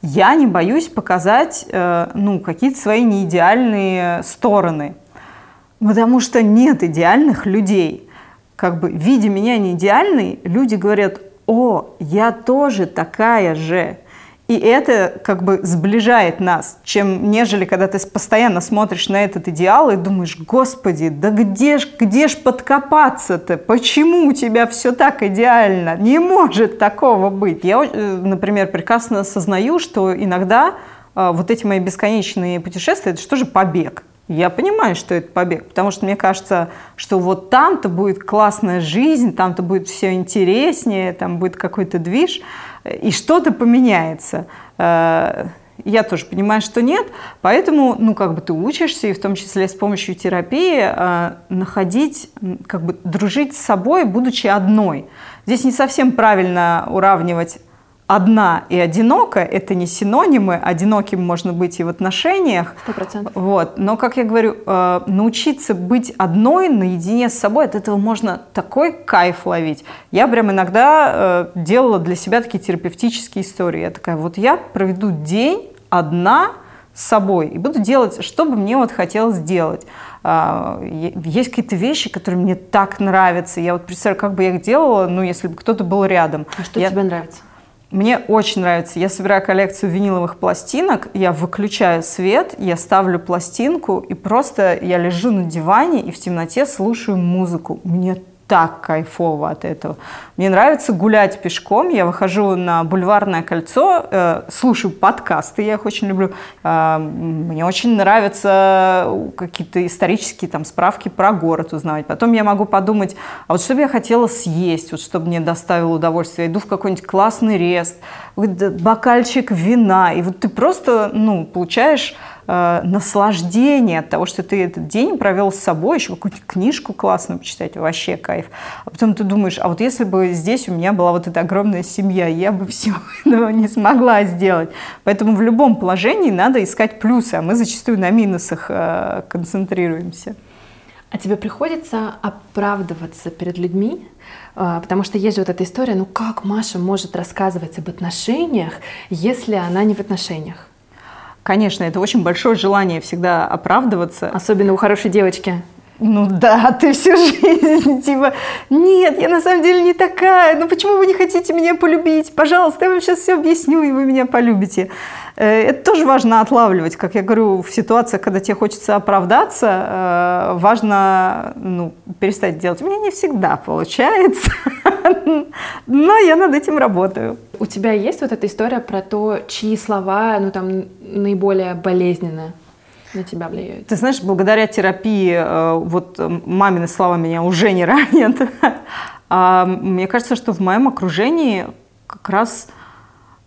Я не боюсь показать, э, ну, какие-то свои неидеальные стороны, потому что нет идеальных людей. Как бы, видя меня не идеальной, люди говорят, о, я тоже такая же. И это как бы сближает нас, чем нежели когда ты постоянно смотришь на этот идеал и думаешь, господи, да где ж, где ж подкопаться-то? Почему у тебя все так идеально? Не может такого быть. Я, э, например, прекрасно осознаю, что иногда э, вот эти мои бесконечные путешествия, это что же побег? Я понимаю, что это побег, потому что мне кажется, что вот там-то будет классная жизнь, там-то будет все интереснее, там будет какой-то движ, и что-то поменяется. Э, я тоже понимаю, что нет, поэтому, ну, как бы ты учишься, и в том числе с помощью терапии, э, находить, как бы дружить с собой, будучи одной. Здесь не совсем правильно уравнивать одна и одиноко – это не синонимы. Одиноким можно быть и в отношениях. Сто процентов. Вот. Но, как я говорю, э, научиться быть одной, наедине с собой, от этого можно такой кайф ловить. Я прям иногда э, делала для себя такие терапевтические истории. Я такая, вот я проведу день одна с собой и буду делать, что бы мне вот хотелось сделать. А, есть какие-то вещи, которые мне так нравятся. Я вот представляю, как бы я их делала, ну, если бы кто-то был рядом. А что я... тебе нравится? Мне очень нравится. Я собираю коллекцию виниловых пластинок, я выключаю свет, я ставлю пластинку, и просто я лежу на диване и в темноте слушаю музыку. Мне так кайфово от этого. Мне нравится гулять пешком. Я выхожу на бульварное кольцо, э, слушаю подкасты, я их очень люблю. Э, мне очень нравятся какие-то исторические там справки про город узнавать. Потом я могу подумать, а вот что бы я хотела съесть, вот чтобы мне доставило удовольствие. Я иду в какой-нибудь классный рест, бокальчик вина, и вот ты просто, ну, получаешь э, наслаждение от того, что ты этот день провел с собой, еще какую-то книжку классную почитать, вообще кайф. А потом ты думаешь, а вот если бы здесь у меня была вот эта огромная семья, я бы все этого не смогла сделать. Поэтому в любом положении надо искать плюсы, а мы зачастую на минусах э, концентрируемся. А тебе приходится оправдываться перед людьми? А, потому что есть же вот эта история, ну как Маша может рассказывать об отношениях, если она не в отношениях? Конечно, это очень большое желание всегда оправдываться. Особенно у хорошей девочки. ну да, ты всю жизнь, типа, нет, я на самом деле не такая, ну почему вы не хотите меня полюбить? Пожалуйста, я вам сейчас все объясню, и вы меня полюбите. Э, это тоже важно отлавливать, как я говорю, в ситуациях, когда тебе хочется оправдаться, э, важно ну, перестать делать. У меня не всегда получается, но я над этим работаю. У тебя есть вот эта история про то, чьи слова, ну там, наиболее болезненные? на тебя влияют? Ты знаешь, благодаря терапии, э, вот мамины слова меня уже не ранят. А мне кажется, что в моем окружении как раз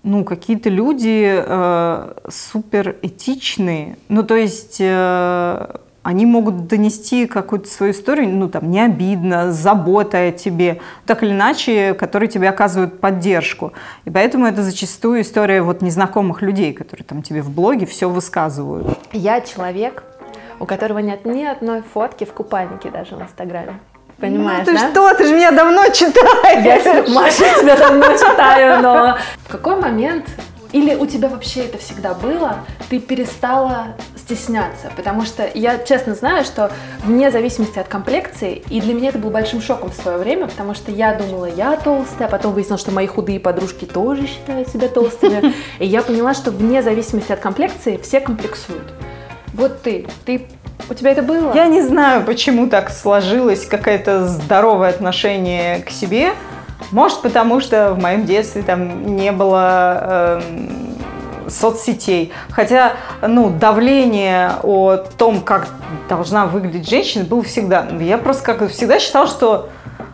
ну, какие-то люди э, супер этичные. Ну, то есть э, они могут донести какую-то свою историю, ну, там, не обидно, с заботой о тебе, так или иначе, которые тебе оказывают поддержку. И поэтому это зачастую история вот незнакомых людей, которые там тебе в блоге все высказывают. Я человек, у которого нет ни одной фотки в купальнике даже в Инстаграме. Понимаешь, ну, ты да? что, ты же меня давно читаешь. Я, Маша, тебя давно читаю, но какой момент или у тебя вообще это всегда было, ты перестала стесняться? Потому что я честно знаю, что вне зависимости от комплекции, и для меня это был большим шоком в свое время, потому что я думала, я толстая, а потом выяснилось, что мои худые подружки тоже считают себя толстыми. И я поняла, что вне зависимости от комплекции все комплексуют. Вот ты, ты у тебя это было? Я не знаю, почему так сложилось какое-то здоровое отношение к себе. Может, потому что в моем детстве там не было э, соцсетей. Хотя, ну, давление о том, как должна выглядеть женщина, было всегда. Я просто как всегда считала, что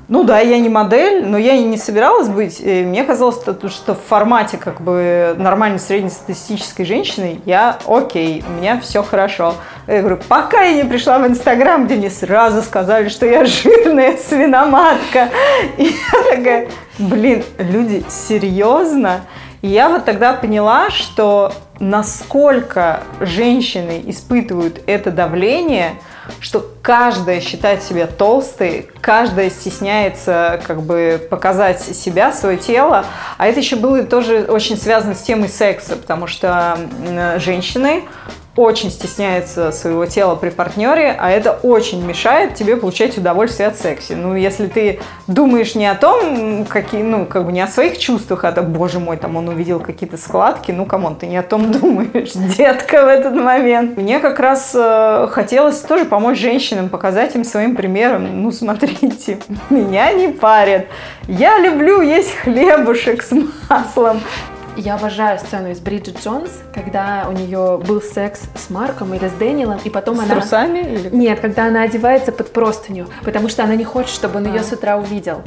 ну да, я не модель, но я и не собиралась быть. И мне казалось, что в формате как бы нормальной среднестатистической женщины я окей, у меня все хорошо. Я говорю, пока я не пришла в Инстаграм, где мне сразу сказали, что я жирная свиноматка. И я такая, блин, люди, серьезно? И я вот тогда поняла, что насколько женщины испытывают это давление – что каждая считает себя толстой, каждая стесняется как бы показать себя, свое тело. А это еще было тоже очень связано с темой секса, потому что женщина очень стесняется своего тела при партнере, а это очень мешает тебе получать удовольствие от секса. Ну, если ты думаешь не о том, какие, ну, как бы не о своих чувствах, а то, боже мой, там он увидел какие-то складки, ну, come on, ты не о том думаешь, детка, в этот момент. Мне как раз э, хотелось тоже помочь женщинам, показать им своим примером, ну, смотрите, меня не парят, я люблю есть хлебушек с маслом, я обожаю сцену из Бриджит Джонс, когда у нее был секс с Марком или с Дэниелом, и потом с она... трусами? Или... Нет, когда она одевается под простыню, потому что она не хочет, чтобы он а. ее с утра увидел.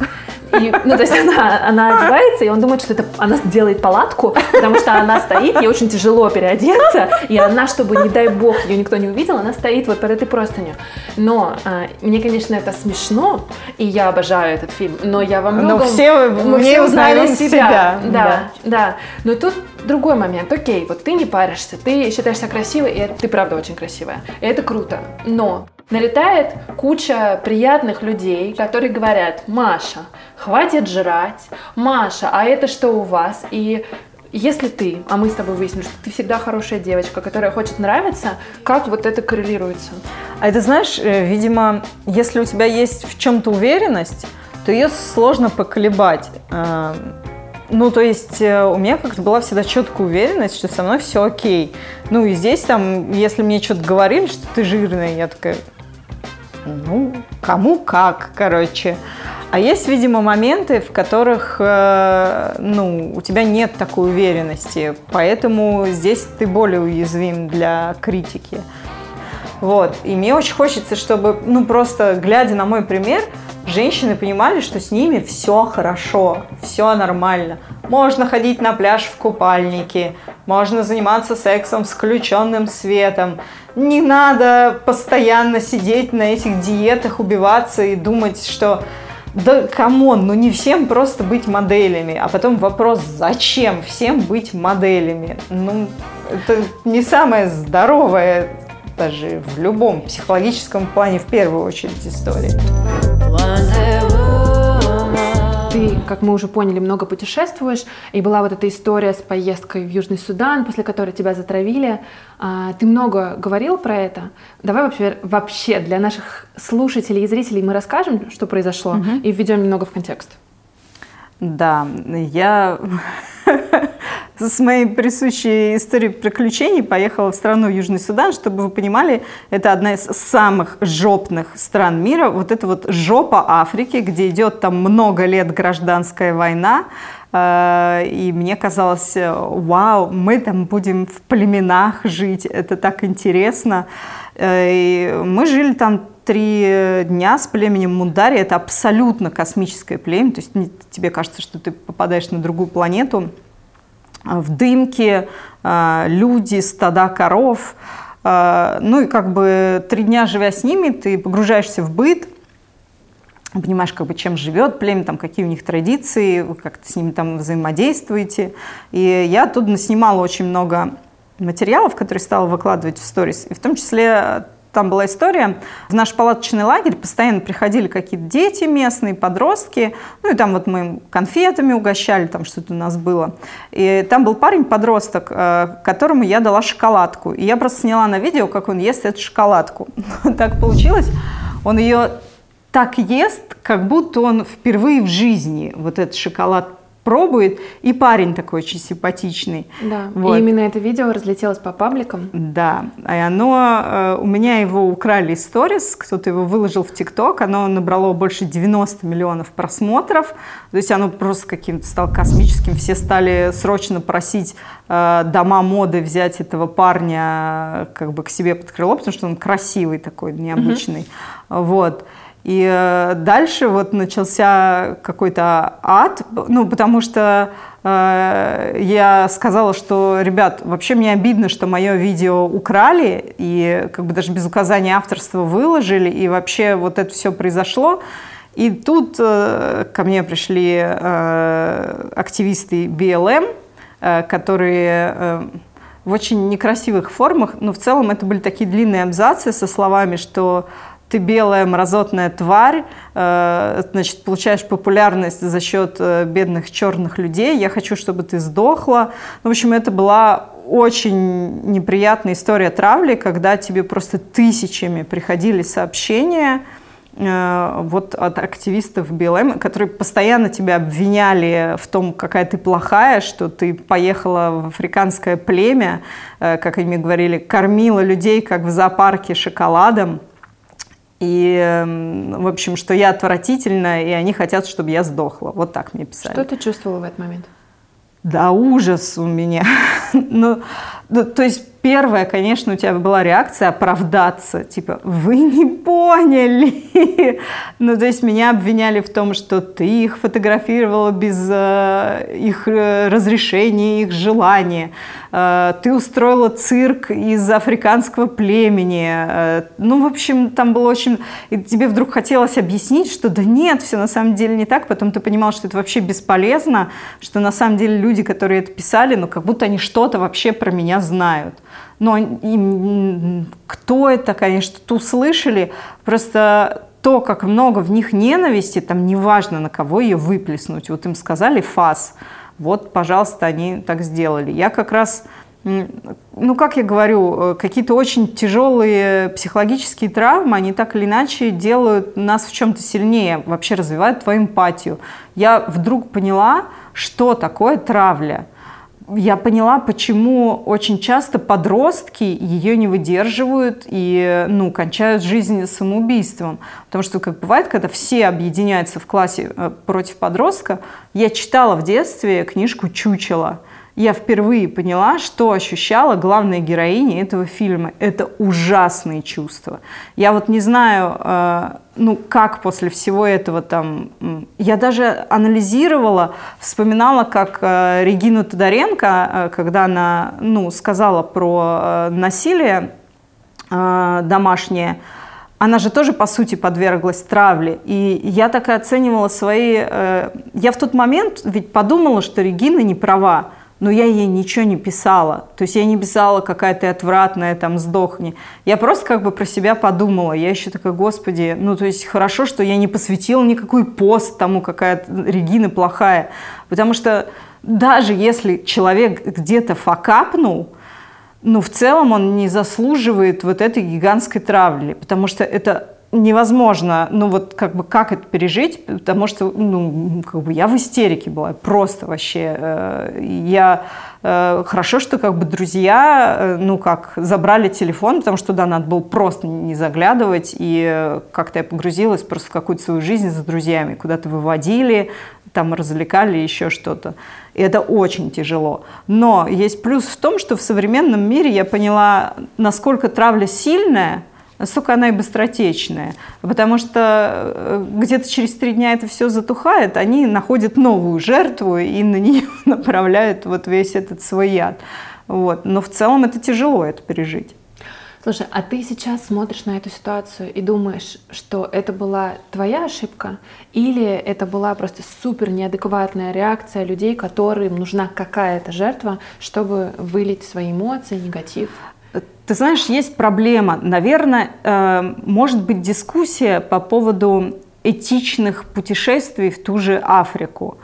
И, ну, то есть она, она одевается, и он думает, что это она делает палатку, потому что она стоит, ей очень тяжело переодеться, и она, чтобы, не дай бог, ее никто не увидел, она стоит вот под этой простынью. Но а, мне, конечно, это смешно, и я обожаю этот фильм, но я во многом... Но все, мы все узнали себя. себя. Да, да, да. Но тут другой момент. Окей, вот ты не паришься, ты считаешься красивой, и ты правда очень красивая. И это круто. Но налетает куча приятных людей, которые говорят, Маша, хватит жрать, Маша, а это что у вас? И если ты, а мы с тобой выяснили, что ты всегда хорошая девочка, которая хочет нравиться, как вот это коррелируется? А это знаешь, э, видимо, если у тебя есть в чем-то уверенность, то ее сложно поколебать. Ну, то есть э, у меня как-то была всегда четкая уверенность, что со мной все окей. Ну, и здесь там, если мне что-то говорили, что ты жирная, я такая, ну, кому как, короче. А есть, видимо, моменты, в которых, э, ну, у тебя нет такой уверенности, поэтому здесь ты более уязвим для критики. Вот. И мне очень хочется, чтобы, ну, просто глядя на мой пример, женщины понимали, что с ними все хорошо, все нормально. Можно ходить на пляж в купальнике, можно заниматься сексом с включенным светом. Не надо постоянно сидеть на этих диетах, убиваться и думать, что да come on, ну не всем просто быть моделями. А потом вопрос, зачем всем быть моделями? Ну, это не самое здоровое даже в любом психологическом плане в первую очередь история. Ты, как мы уже поняли, много путешествуешь, и была вот эта история с поездкой в Южный Судан, после которой тебя затравили. А, ты много говорил про это. Давай вообще, вообще для наших слушателей и зрителей мы расскажем, что произошло, угу. и введем немного в контекст. Да, я с моей присущей историей приключений поехала в страну Южный Судан, чтобы вы понимали, это одна из самых жопных стран мира. Вот это вот жопа Африки, где идет там много лет гражданская война. Э, и мне казалось, вау, мы там будем в племенах жить, это так интересно. Э, и мы жили там три дня с племенем Мундари. Это абсолютно космическое племя. То есть тебе кажется, что ты попадаешь на другую планету. А, в дымке а, люди, стада коров. А, ну и как бы три дня живя с ними, ты погружаешься в быт, понимаешь, как бы, чем живет племя, там, какие у них традиции, как с ними там взаимодействуете. И я оттуда снимала очень много материалов, которые стала выкладывать в сторис, и в том числе там была история, в наш палаточный лагерь постоянно приходили какие-то дети местные, подростки, ну и там вот мы конфетами угощали, там что-то у нас было. И там был парень-подросток, э, которому я дала шоколадку. И я просто сняла на видео, как он ест эту шоколадку. Так получилось, он ее так ест, как будто он впервые в жизни вот этот шоколад пробует, и парень такой очень симпатичный. Да, вот. и именно это видео разлетелось по пабликам. Да, и оно, э, у меня его украли из сторис, кто-то его выложил в ТикТок, оно набрало больше 90 миллионов просмотров, то есть оно просто каким-то стало космическим, все стали срочно просить э, дома моды взять этого парня как бы к себе под крыло, потому что он красивый такой, необычный, угу. вот. И э, дальше вот начался какой-то ад, ну, потому что э, я сказала, что, ребят, вообще мне обидно, что мое видео украли, и как бы даже без указания авторства выложили, и вообще вот это все произошло. И тут э, ко мне пришли э, активисты BLM, э, которые... Э, в очень некрасивых формах, но в целом это были такие длинные абзацы со словами, что ты белая мразотная тварь, э, значит, получаешь популярность за счет э, бедных черных людей, я хочу, чтобы ты сдохла. Ну, в общем, это была очень неприятная история травли, когда тебе просто тысячами приходили сообщения, э, вот от активистов БЛМ, которые постоянно тебя обвиняли в том, какая ты плохая, что ты поехала в африканское племя, как они говорили, кормила людей, как в зоопарке, шоколадом. И, эм, в общем, что я отвратительна, и они хотят, чтобы я сдохла. Вот так мне писали. Что ты чувствовала в этот момент? Да, ужас у меня. ну, ну, то есть первая, конечно, у тебя была реакция оправдаться, типа, вы не поняли. ну, то есть меня обвиняли в том, что ты их фотографировала без э, их э, разрешения, их желания. Э, ты устроила цирк из африканского племени. Э, ну, в общем, там было очень... И тебе вдруг хотелось объяснить, что да нет, все на самом деле не так. Потом ты понимал, что это вообще бесполезно, что на самом деле люди, которые это писали, ну, как будто они что-то вообще про меня знают. Но им, кто это, конечно, тут услышали, просто то, как много в них ненависти, там неважно, на кого ее выплеснуть. Вот им сказали фас, вот, пожалуйста, они так сделали. Я как раз, ну, как я говорю, э, какие-то очень тяжелые психологические травмы, они так или иначе делают нас в чем-то сильнее, вообще развивают твою эмпатию. Я вдруг поняла, что такое травля – я поняла, почему очень часто подростки ее не выдерживают и ну, кончают жизнь самоубийством. Потому что, как бывает, когда все объединяются в классе э, против подростка, я читала в детстве книжку «Чучело», я впервые поняла, что ощущала главная героиня этого фильма. Это ужасные чувства. Я вот не знаю, э, ну как после всего этого там... Я даже анализировала, вспоминала, как э, Регину Тодоренко, э, когда она ну, сказала про насилие домашнее, она же тоже, по сути, подверглась травле. И я так и оценивала свои... Я в тот момент ведь подумала, что Регина не права. Но я ей ничего не писала. То есть я не писала, какая ты отвратная, там, сдохни. Я просто как бы про себя подумала. Я еще такая, господи, ну, то есть хорошо, что я не посвятила никакой пост тому, какая Регина плохая. Потому что даже если человек где-то факапнул, ну, в целом он не заслуживает вот этой гигантской травли, потому что это невозможно, ну вот как бы как это пережить, потому что ну как бы я в истерике была, просто вообще. Э, я э, хорошо, что как бы друзья, э, ну как забрали телефон, потому что туда надо было просто не заглядывать, и как-то я погрузилась просто в какую-то свою жизнь за друзьями, куда-то выводили, там развлекали еще что-то. И это очень тяжело. Но есть плюс в том, что в современном мире я поняла, насколько травля сильная, настолько она и быстротечная. Потому что э, где-то через три дня это все затухает, они находят новую жертву и на нее направляют вот весь этот свой яд. Вот. Но в целом это тяжело, это пережить. Слушай, а ты сейчас смотришь на эту ситуацию и думаешь, что это была твоя ошибка, или это была просто супер неадекватная реакция людей, которым нужна какая-то жертва, чтобы вылить свои эмоции, негатив? Ты знаешь, есть проблема. Наверное, э, может быть дискуссия по поводу этичных путешествий в ту же Африку.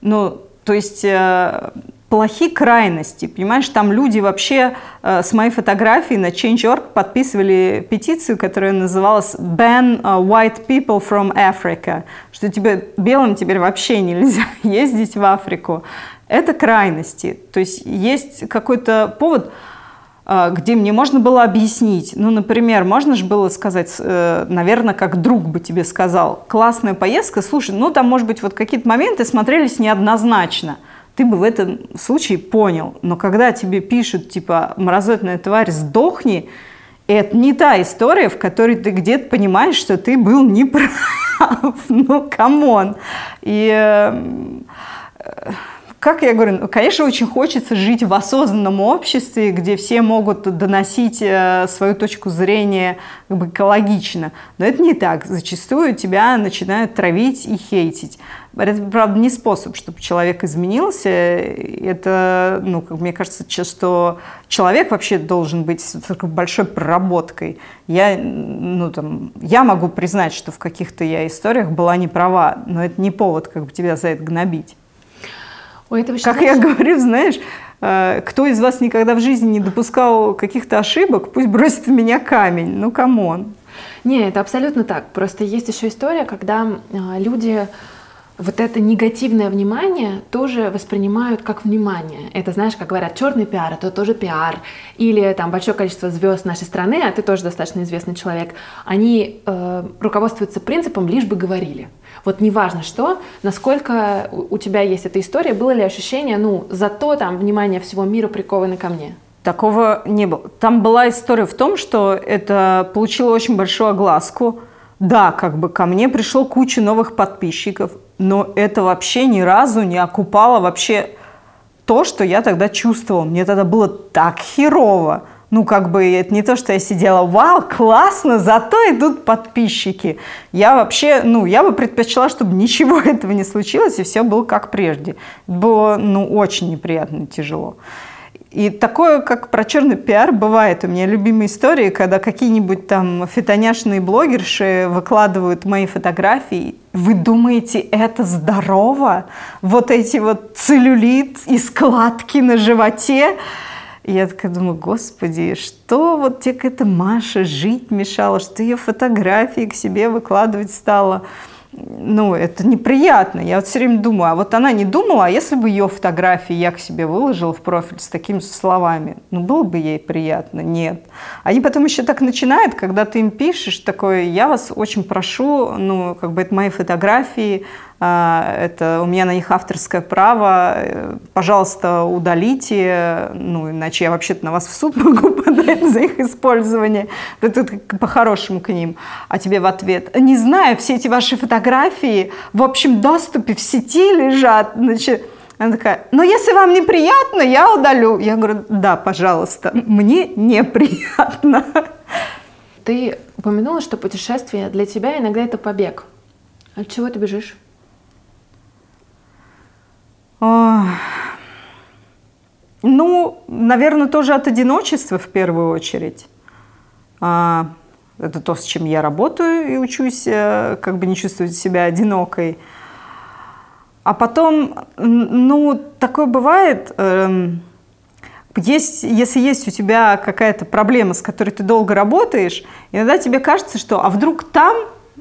Ну, то есть э, плохи крайности, понимаешь, там люди вообще э, с моей фотографией на Change.org подписывали петицию, которая называлась «Ban white people from Africa», что тебе белым теперь вообще нельзя ездить в Африку. Это крайности, то есть есть какой-то повод, где мне можно было объяснить. Ну, например, можно же было сказать, э, наверное, как друг бы тебе сказал, классная поездка, слушай, ну, там, может быть, вот какие-то моменты смотрелись неоднозначно. Ты бы в этом случае понял. Но когда тебе пишут, типа, мразотная тварь, сдохни, это не та история, в которой ты где-то понимаешь, что ты был неправ. Ну, come on. И эм, как я говорю, ну, конечно, очень хочется жить в осознанном обществе, где все могут доносить э, свою точку зрения как бы экологично. Но это не так. Зачастую тебя начинают травить и хейтить. Это, правда, не способ, чтобы человек изменился. Это, ну, как мне кажется, что человек вообще должен быть с большой проработкой. Я, ну, там, я могу признать, что в каких-то я историях была не права, но это не повод как бы тебя за это гнобить. Ой, это как я говорю, знаешь, э, кто из вас никогда в жизни не допускал каких-то ошибок, пусть бросит в меня камень. Ну, come on. Не, это абсолютно так. Просто есть еще история, когда э, люди вот это негативное внимание тоже воспринимают как внимание. Это, знаешь, как говорят, черный пиар, это тоже пиар. Или там большое количество звезд нашей страны, а ты тоже достаточно известный человек, они э, руководствуются принципом «лишь бы говорили». Вот неважно что, насколько у тебя есть эта история, было ли ощущение, ну, зато там внимание всего мира приковано ко мне? Такого не было. Там была история в том, что это получило очень большую огласку. Да, как бы ко мне пришло куча новых подписчиков, но это вообще ни разу не окупало вообще то, что я тогда чувствовала. Мне тогда было так херово ну, как бы, это не то, что я сидела, вау, классно, зато идут подписчики. Я вообще, ну, я бы предпочла, чтобы ничего этого не случилось, и все было как прежде. Было, ну, очень неприятно тяжело. И такое, как про черный пиар, бывает. У меня любимые истории, когда какие-нибудь там фитоняшные блогерши выкладывают мои фотографии. Вы думаете, это здорово? Вот эти вот целлюлит и складки на животе – я такая думаю, господи, что вот тебе какая-то Маша жить мешала, что ее фотографии к себе выкладывать стала ну, это неприятно. Я вот все время думаю, а вот она не думала, а если бы ее фотографии я к себе выложила в профиль с такими словами, ну, было бы ей приятно? Нет. Они потом еще так начинают, когда ты им пишешь, такое, я вас очень прошу, ну, как бы это мои фотографии, это у меня на них авторское право, э, пожалуйста, удалите, ну, иначе я вообще-то на вас в суд могу подать за их использование. Это по-хорошему к ним. А тебе в ответ, не знаю, все эти ваши фотографии в общем доступе в сети лежат, значит, она такая, ну если вам неприятно, я удалю. Я говорю, да, пожалуйста, мне неприятно. Ты упомянула, что путешествие для тебя иногда это побег. От чего ты бежишь? Ну, наверное, тоже от одиночества в первую очередь. А, это то, с чем я работаю и учусь, э, как бы не чувствовать себя одинокой. А потом, ну, такое бывает, эм, есть, если есть у тебя какая-то проблема, с которой ты долго работаешь, иногда тебе кажется, что а вдруг там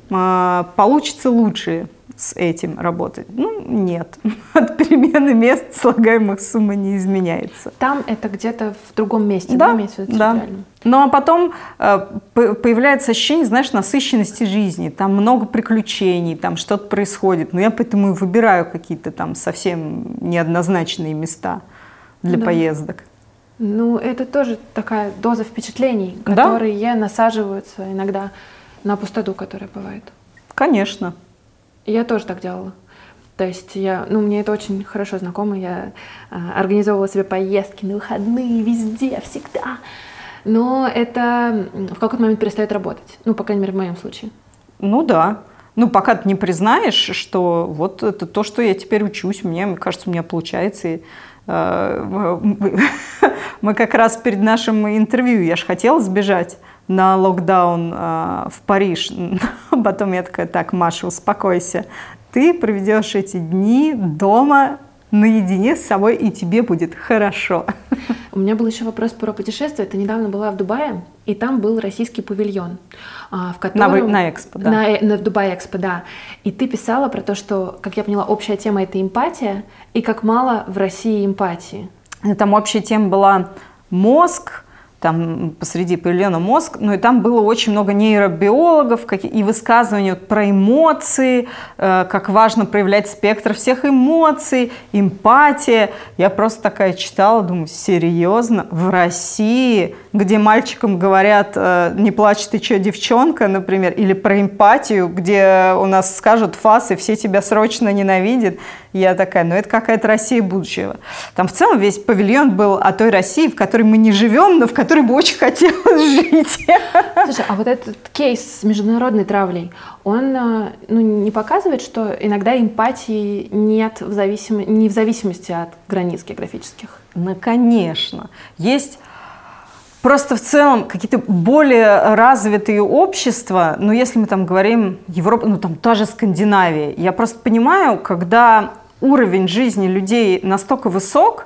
э, получится лучше с этим работать. Ну, нет. От перемены мест слагаемых сумма не изменяется. Там это где-то в другом месте, да? Да, да. Ну, а потом э, появляется ощущение, знаешь, насыщенности жизни. Там много приключений, там что-то происходит. Но я поэтому и выбираю какие-то там совсем неоднозначные места для да. поездок. Ну, это тоже такая доза впечатлений, которые да? насаживаются иногда на пустоту, которая бывает. Конечно. Я тоже так делала. То есть я, ну, мне это очень хорошо знакомо. Я э, организовывала себе поездки на выходные, везде, всегда. Но это в какой-то момент перестает работать. Ну, по крайней мере, в моем случае. Ну да. Ну, пока ты не признаешь, что вот это то, что я теперь учусь, мне, мне кажется, у меня получается. И, э, мы как раз перед нашим интервью, я же хотела сбежать на локдаун э, в Париж. Потом я такая, так, Маша, успокойся. Ты проведешь эти дни дома наедине с собой, и тебе будет хорошо. У меня был еще вопрос про путешествие. Ты недавно была в Дубае, и там был российский павильон, а, в котором... На, на Экспо, да. На, на Дубай Экспо, да. И ты писала про то, что, как я поняла, общая тема — это эмпатия, и как мало в России эмпатии. Там общая тема была мозг, там посреди павильона мозг, ну и там было очень много нейробиологов и высказывания про эмоции, э, как важно проявлять спектр всех эмоций, эмпатия. Я просто такая читала, думаю, серьезно, в России, где мальчикам говорят, э, не плачь ты что, девчонка, например, или про эмпатию, где у нас скажут фас, и все тебя срочно ненавидят, я такая, ну это какая-то Россия будущего. Там в целом весь павильон был о той России, в которой мы не живем, но в которой бы очень хотелось жить. Слушай, а вот этот кейс с международной травлей, он э, ну, не показывает, что иногда эмпатии нет в зависим... не в зависимости от границ географических? Ну, конечно. Есть Просто в целом какие-то более развитые общества, ну если мы там говорим Европа, ну там та же Скандинавия, я просто понимаю, когда уровень жизни людей настолько высок,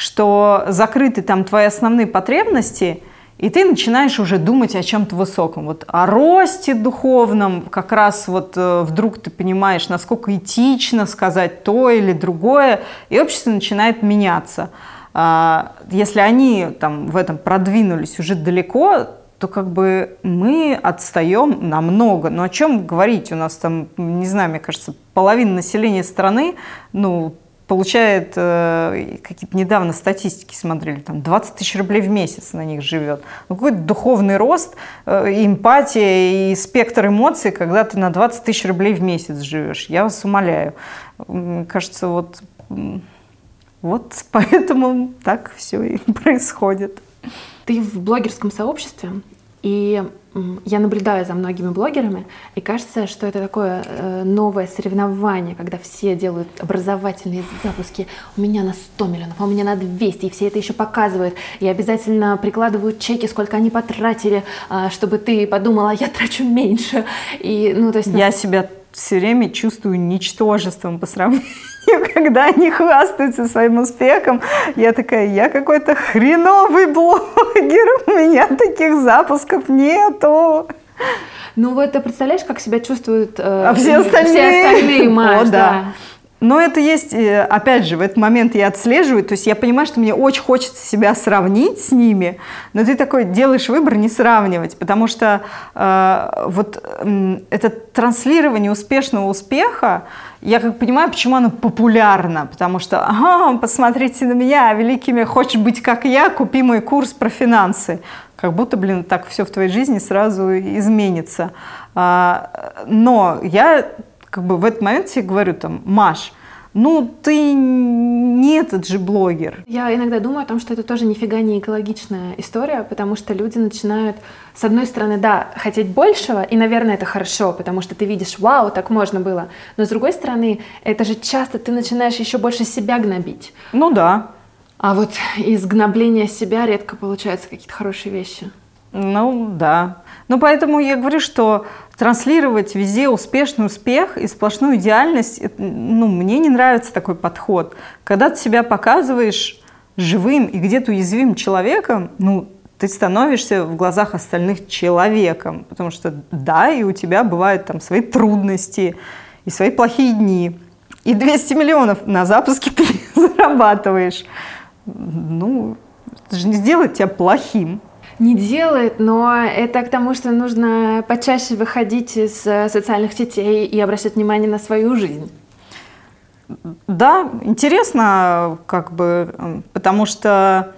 что закрыты там твои основные потребности, и ты начинаешь уже думать о чем-то высоком, вот о росте духовном, как раз вот э, вдруг ты понимаешь, насколько этично сказать то или другое, и общество начинает меняться. А, если они там в этом продвинулись уже далеко, то как бы мы отстаем намного. Но о чем говорить? У нас там, не знаю, мне кажется, половина населения страны, ну, получает, э, какие-то недавно статистики смотрели, там 20 тысяч рублей в месяц на них живет. Ну, какой-то духовный рост, э, эмпатия и спектр эмоций, когда ты на 20 тысяч рублей в месяц живешь. Я вас умоляю. Мне кажется, вот, вот поэтому так все и происходит. Ты в блогерском сообществе, и я наблюдаю за многими блогерами, и кажется, что это такое э, новое соревнование, когда все делают образовательные запуски. У меня на 100 миллионов, а у меня на 200, и все это еще показывают. И обязательно прикладывают чеки, сколько они потратили, э, чтобы ты подумала, я трачу меньше. И, ну, то есть, я себя все время чувствую ничтожеством по сравнению, когда они хвастаются своим успехом. Я такая, я какой-то хреновый блогер, у меня таких запусков нету. Ну вот ты представляешь, как себя чувствуют э, а все остальные, все остальные Маш, О, да. да. Но это есть, э, опять же, в этот момент я отслеживаю, то есть я понимаю, что мне очень хочется себя сравнить с ними, но ты такой делаешь выбор не сравнивать, потому что э, вот э, это транслирование успешного успеха, я как понимаю, почему оно популярно, потому что, ага, посмотрите на меня, великими, хочешь быть как я, купи мой курс про финансы. Как будто, блин, так все в твоей жизни сразу изменится. А, но я как бы в этот момент себе говорю там, Маш, ну ты не этот же блогер. Я иногда думаю о том, что это тоже нифига не экологичная история, потому что люди начинают, с одной стороны, да, хотеть большего, и, наверное, это хорошо, потому что ты видишь, вау, так можно было, но с другой стороны, это же часто ты начинаешь еще больше себя гнобить. Ну да. А вот из гнобления себя редко получаются какие-то хорошие вещи. Ну, да. Ну, поэтому я говорю, что транслировать везде успешный успех и сплошную идеальность, ну, мне не нравится такой подход. Когда ты себя показываешь живым и где-то уязвимым человеком, ну, ты становишься в глазах остальных человеком, потому что да, и у тебя бывают там свои трудности и свои плохие дни. И 200 миллионов на запуске ты зарабатываешь. Ну, это же не сделает тебя плохим. Не делает, но это к тому, что нужно почаще выходить из э, социальных сетей и обращать внимание на свою жизнь. Да, интересно, как бы, потому что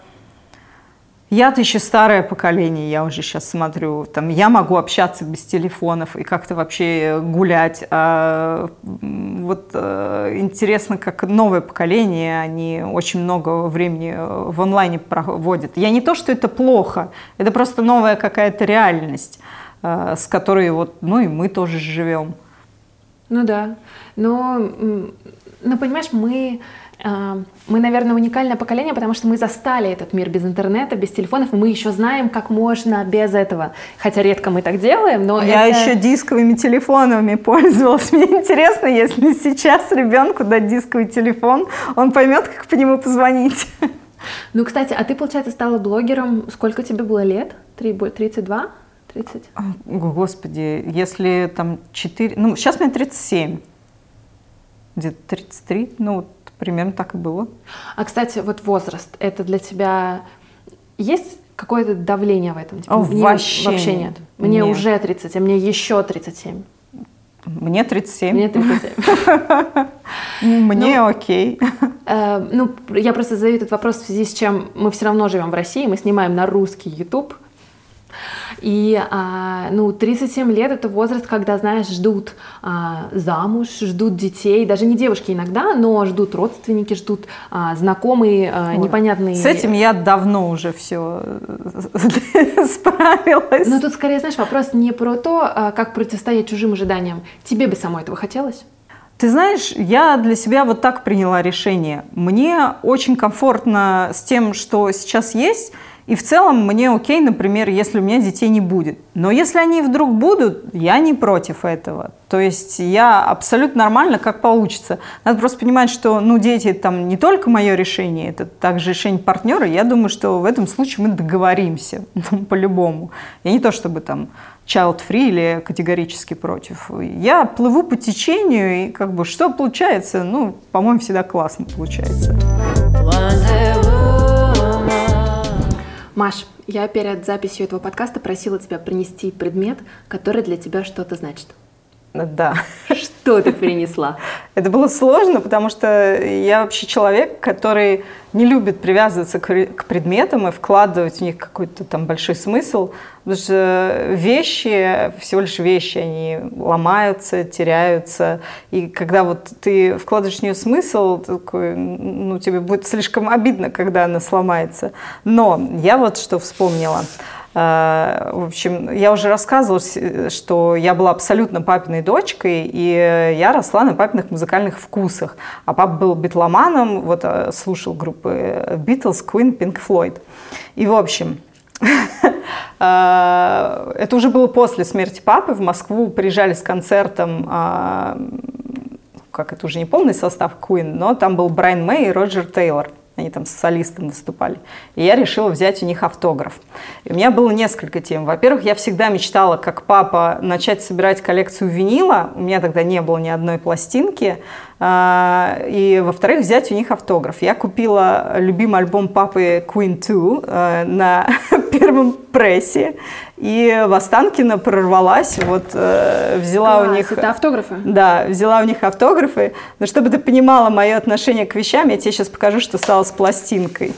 я-то еще старое поколение, я уже сейчас смотрю, там, я могу общаться без телефонов и как-то вообще гулять. А вот э, интересно, как новое поколение, они очень много времени в онлайне проводят. Я не то, что это плохо, это просто новая какая-то реальность, э, с которой вот, ну и мы тоже живем. Ну да, но, ну понимаешь, мы мы, наверное, уникальное поколение, потому что мы застали этот мир без интернета, без телефонов, и мы еще знаем, как можно без этого. Хотя редко мы так делаем, но Я это... еще дисковыми телефонами пользовалась. Мне интересно, если сейчас ребенку дать дисковый телефон, он поймет, как по нему позвонить. Ну, кстати, а ты, получается, стала блогером, сколько тебе было лет? 32? 30? Господи, если там 4... Ну, сейчас мне 37. Где-то 33, ну, примерно так и было. А, кстати, вот возраст, это для тебя есть какое-то давление в этом? Типа, О, мне вообще, вообще нет. Мне нет. уже 30, а мне еще 37. Мне 37. Мне 37. Мне ну, окей. Э, ну, я просто задаю этот вопрос в связи с чем мы все равно живем в России, мы снимаем на русский YouTube, и, а, ну, 37 лет — это возраст, когда, знаешь, ждут а, замуж, ждут детей, даже не девушки иногда, но ждут родственники, ждут а, знакомые, а, непонятные. С этим я давно уже все справилась. Но тут скорее, знаешь, вопрос не про то, а, как противостоять чужим ожиданиям. Тебе бы самой этого хотелось? Ты знаешь, я для себя вот так приняла решение. Мне очень комфортно с тем, что сейчас есть, и в целом мне окей, например, если у меня детей не будет. Но если они вдруг будут, я не против этого. То есть я абсолютно нормально, как получится. Надо просто понимать, что ну, дети там не только мое решение, это также решение партнера. Я думаю, что в этом случае мы договоримся ну, по-любому. Я не то чтобы там child-free или категорически против. Я плыву по течению, и как бы что получается, ну, по-моему, всегда классно получается. Маш, я перед записью этого подкаста просила тебя принести предмет, который для тебя что-то значит. Да. Что ты принесла? Это было сложно, потому что я вообще человек, который не любит привязываться к предметам и вкладывать в них какой-то там большой смысл, потому что вещи, всего лишь вещи, они ломаются, теряются, и когда вот ты вкладываешь в нее смысл, такой, ну, тебе будет слишком обидно, когда она сломается. Но я вот что вспомнила – Э, в общем, я уже рассказывала, что я была абсолютно папиной дочкой, и я росла на папиных музыкальных вкусах. А папа был битломаном, вот э, слушал группы Beatles, Queen, Pink Floyd. И, в общем, э, это уже было после смерти папы. В Москву приезжали с концертом как это уже не полный состав Queen, но там был Брайан Мэй и Роджер Тейлор. Они там с солистом выступали. И я решила взять у них автограф. И у меня было несколько тем. Во-первых, я всегда мечтала, как папа, начать собирать коллекцию винила. У меня тогда не было ни одной пластинки. А, и, во-вторых, взять у них автограф. Я купила любимый альбом папы Queen 2 э, на первом прессе. И в Останкино прорвалась, вот э, взяла Класс, у них... это автографы? Да, взяла у них автографы. Но чтобы ты понимала мое отношение к вещам, я тебе сейчас покажу, что стало с пластинкой.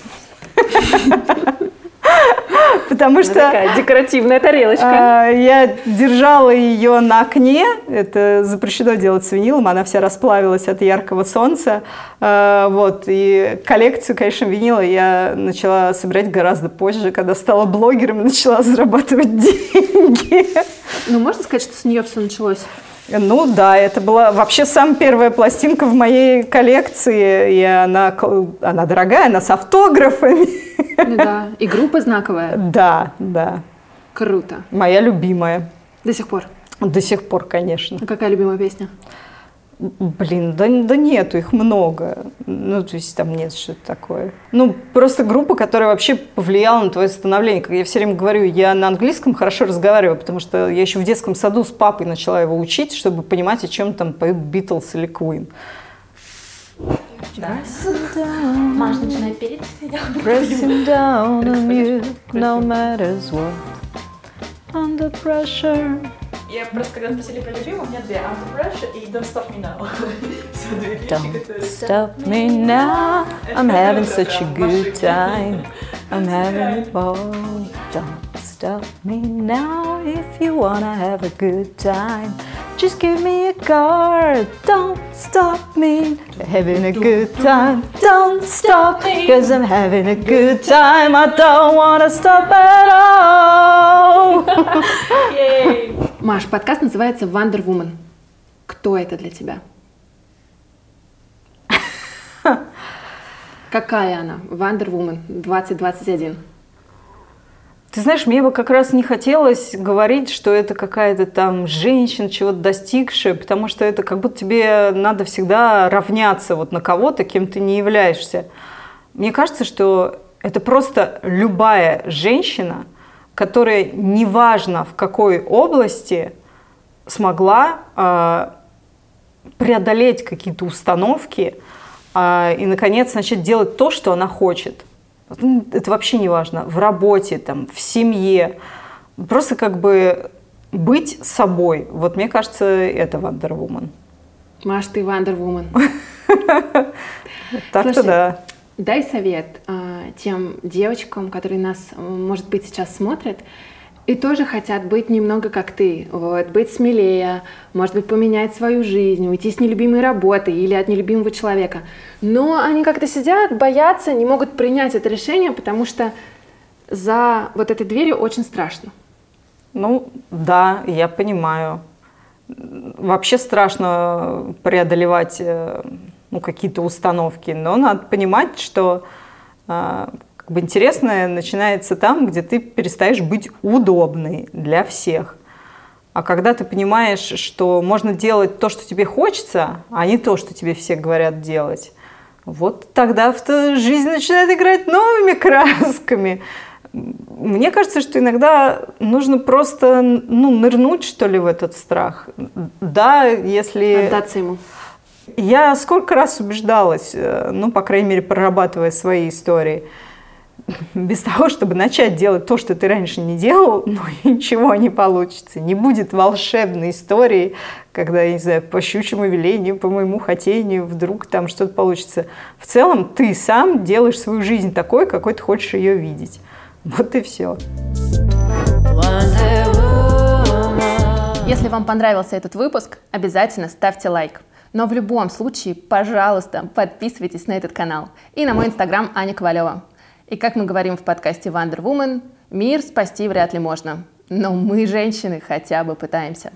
Потому что... Такая декоративная тарелочка. А, я держала ее на окне. Это запрещено делать с винилом. Она вся расплавилась от яркого солнца. А, вот. И коллекцию, конечно, винила я начала собирать гораздо позже, когда стала блогером и начала зарабатывать деньги. Ну, можно сказать, что с нее все началось? Ну да, это была вообще самая первая пластинка в моей коллекции, и она, она дорогая, она с автографами. Ну да, и группа знаковая. Да, да. Круто. Моя любимая. До сих пор? До сих пор, конечно. А какая любимая песня? Блин, да, да нету, их много. Ну, то есть там нет что-то такое. Ну, просто группа, которая вообще повлияла на твое становление. Как я все время говорю, я на английском хорошо разговариваю, потому что я еще в детском саду с папой начала его учить, чтобы понимать, о чем там поют Битлз или Queen. Маш, начинай петь. Pressing down on you, no matters what, under pressure. Я просто, когда спросили про любимую, у меня две. Under Pressure и Don't Stop Me Now. Все две вещи, Don't которые... stop me now, I'm having such a good time. I'm having a ball. Don't stop me now if you wanna have a good time. Just give me a card. Don't stop me. Having a good time. Don't stop, cause I'm having a good time. I don't wanna stop at all. Маш, подкаст называется Wonder Woman. Кто это для тебя? Какая она? Wonder Woman 2021. Ты знаешь, мне бы как раз не хотелось говорить, что это какая-то там женщина, чего-то достигшая, потому что это как будто тебе надо всегда равняться вот на кого-то, кем ты не являешься. Мне кажется, что это просто любая женщина, которая неважно в какой области смогла э, преодолеть какие-то установки и, наконец, начать делать то, что она хочет. Ну, Это вообще не важно. В работе, там, в семье. Просто как бы быть собой. Вот мне кажется, это Wonder Woman. Маш, ты Wonder Woman. Так-то да. Дай совет а, тем девочкам, которые нас, может быть, сейчас смотрят и тоже хотят быть немного как ты, вот, быть смелее, может быть, поменять свою жизнь, уйти с нелюбимой работы или от нелюбимого человека. Но они как-то сидят, боятся, не могут принять это решение, потому что за вот этой дверью очень страшно. Ну, да, я понимаю. Вообще страшно преодолевать э, ну, какие-то установки, но надо понимать, что э, как бы интересное начинается там, где ты перестаешь быть удобной для всех. А когда ты понимаешь, что можно делать то, что тебе хочется, а не то, что тебе все говорят делать, вот тогда жизнь начинает играть новыми красками. Мне кажется, что иногда нужно просто ну, нырнуть, что ли, в этот страх. Да, если... Отдаться ему. Я сколько раз убеждалась, э, ну, по крайней мере, прорабатывая свои истории, без того, чтобы начать делать то, что ты раньше не делал, ну, ничего не получится. Не будет волшебной истории, когда, я не знаю, по щучьему велению, по моему хотению, вдруг там что-то получится. В целом ты сам делаешь свою жизнь такой, какой ты хочешь ее видеть. Вот и все. Если вам понравился этот выпуск, обязательно ставьте лайк. Но в любом случае, пожалуйста, подписывайтесь на этот канал и на мой инстаграм Аня Ковалева. И как мы говорим в подкасте Wonder Woman, мир спасти вряд ли можно. Но мы, женщины, хотя бы пытаемся.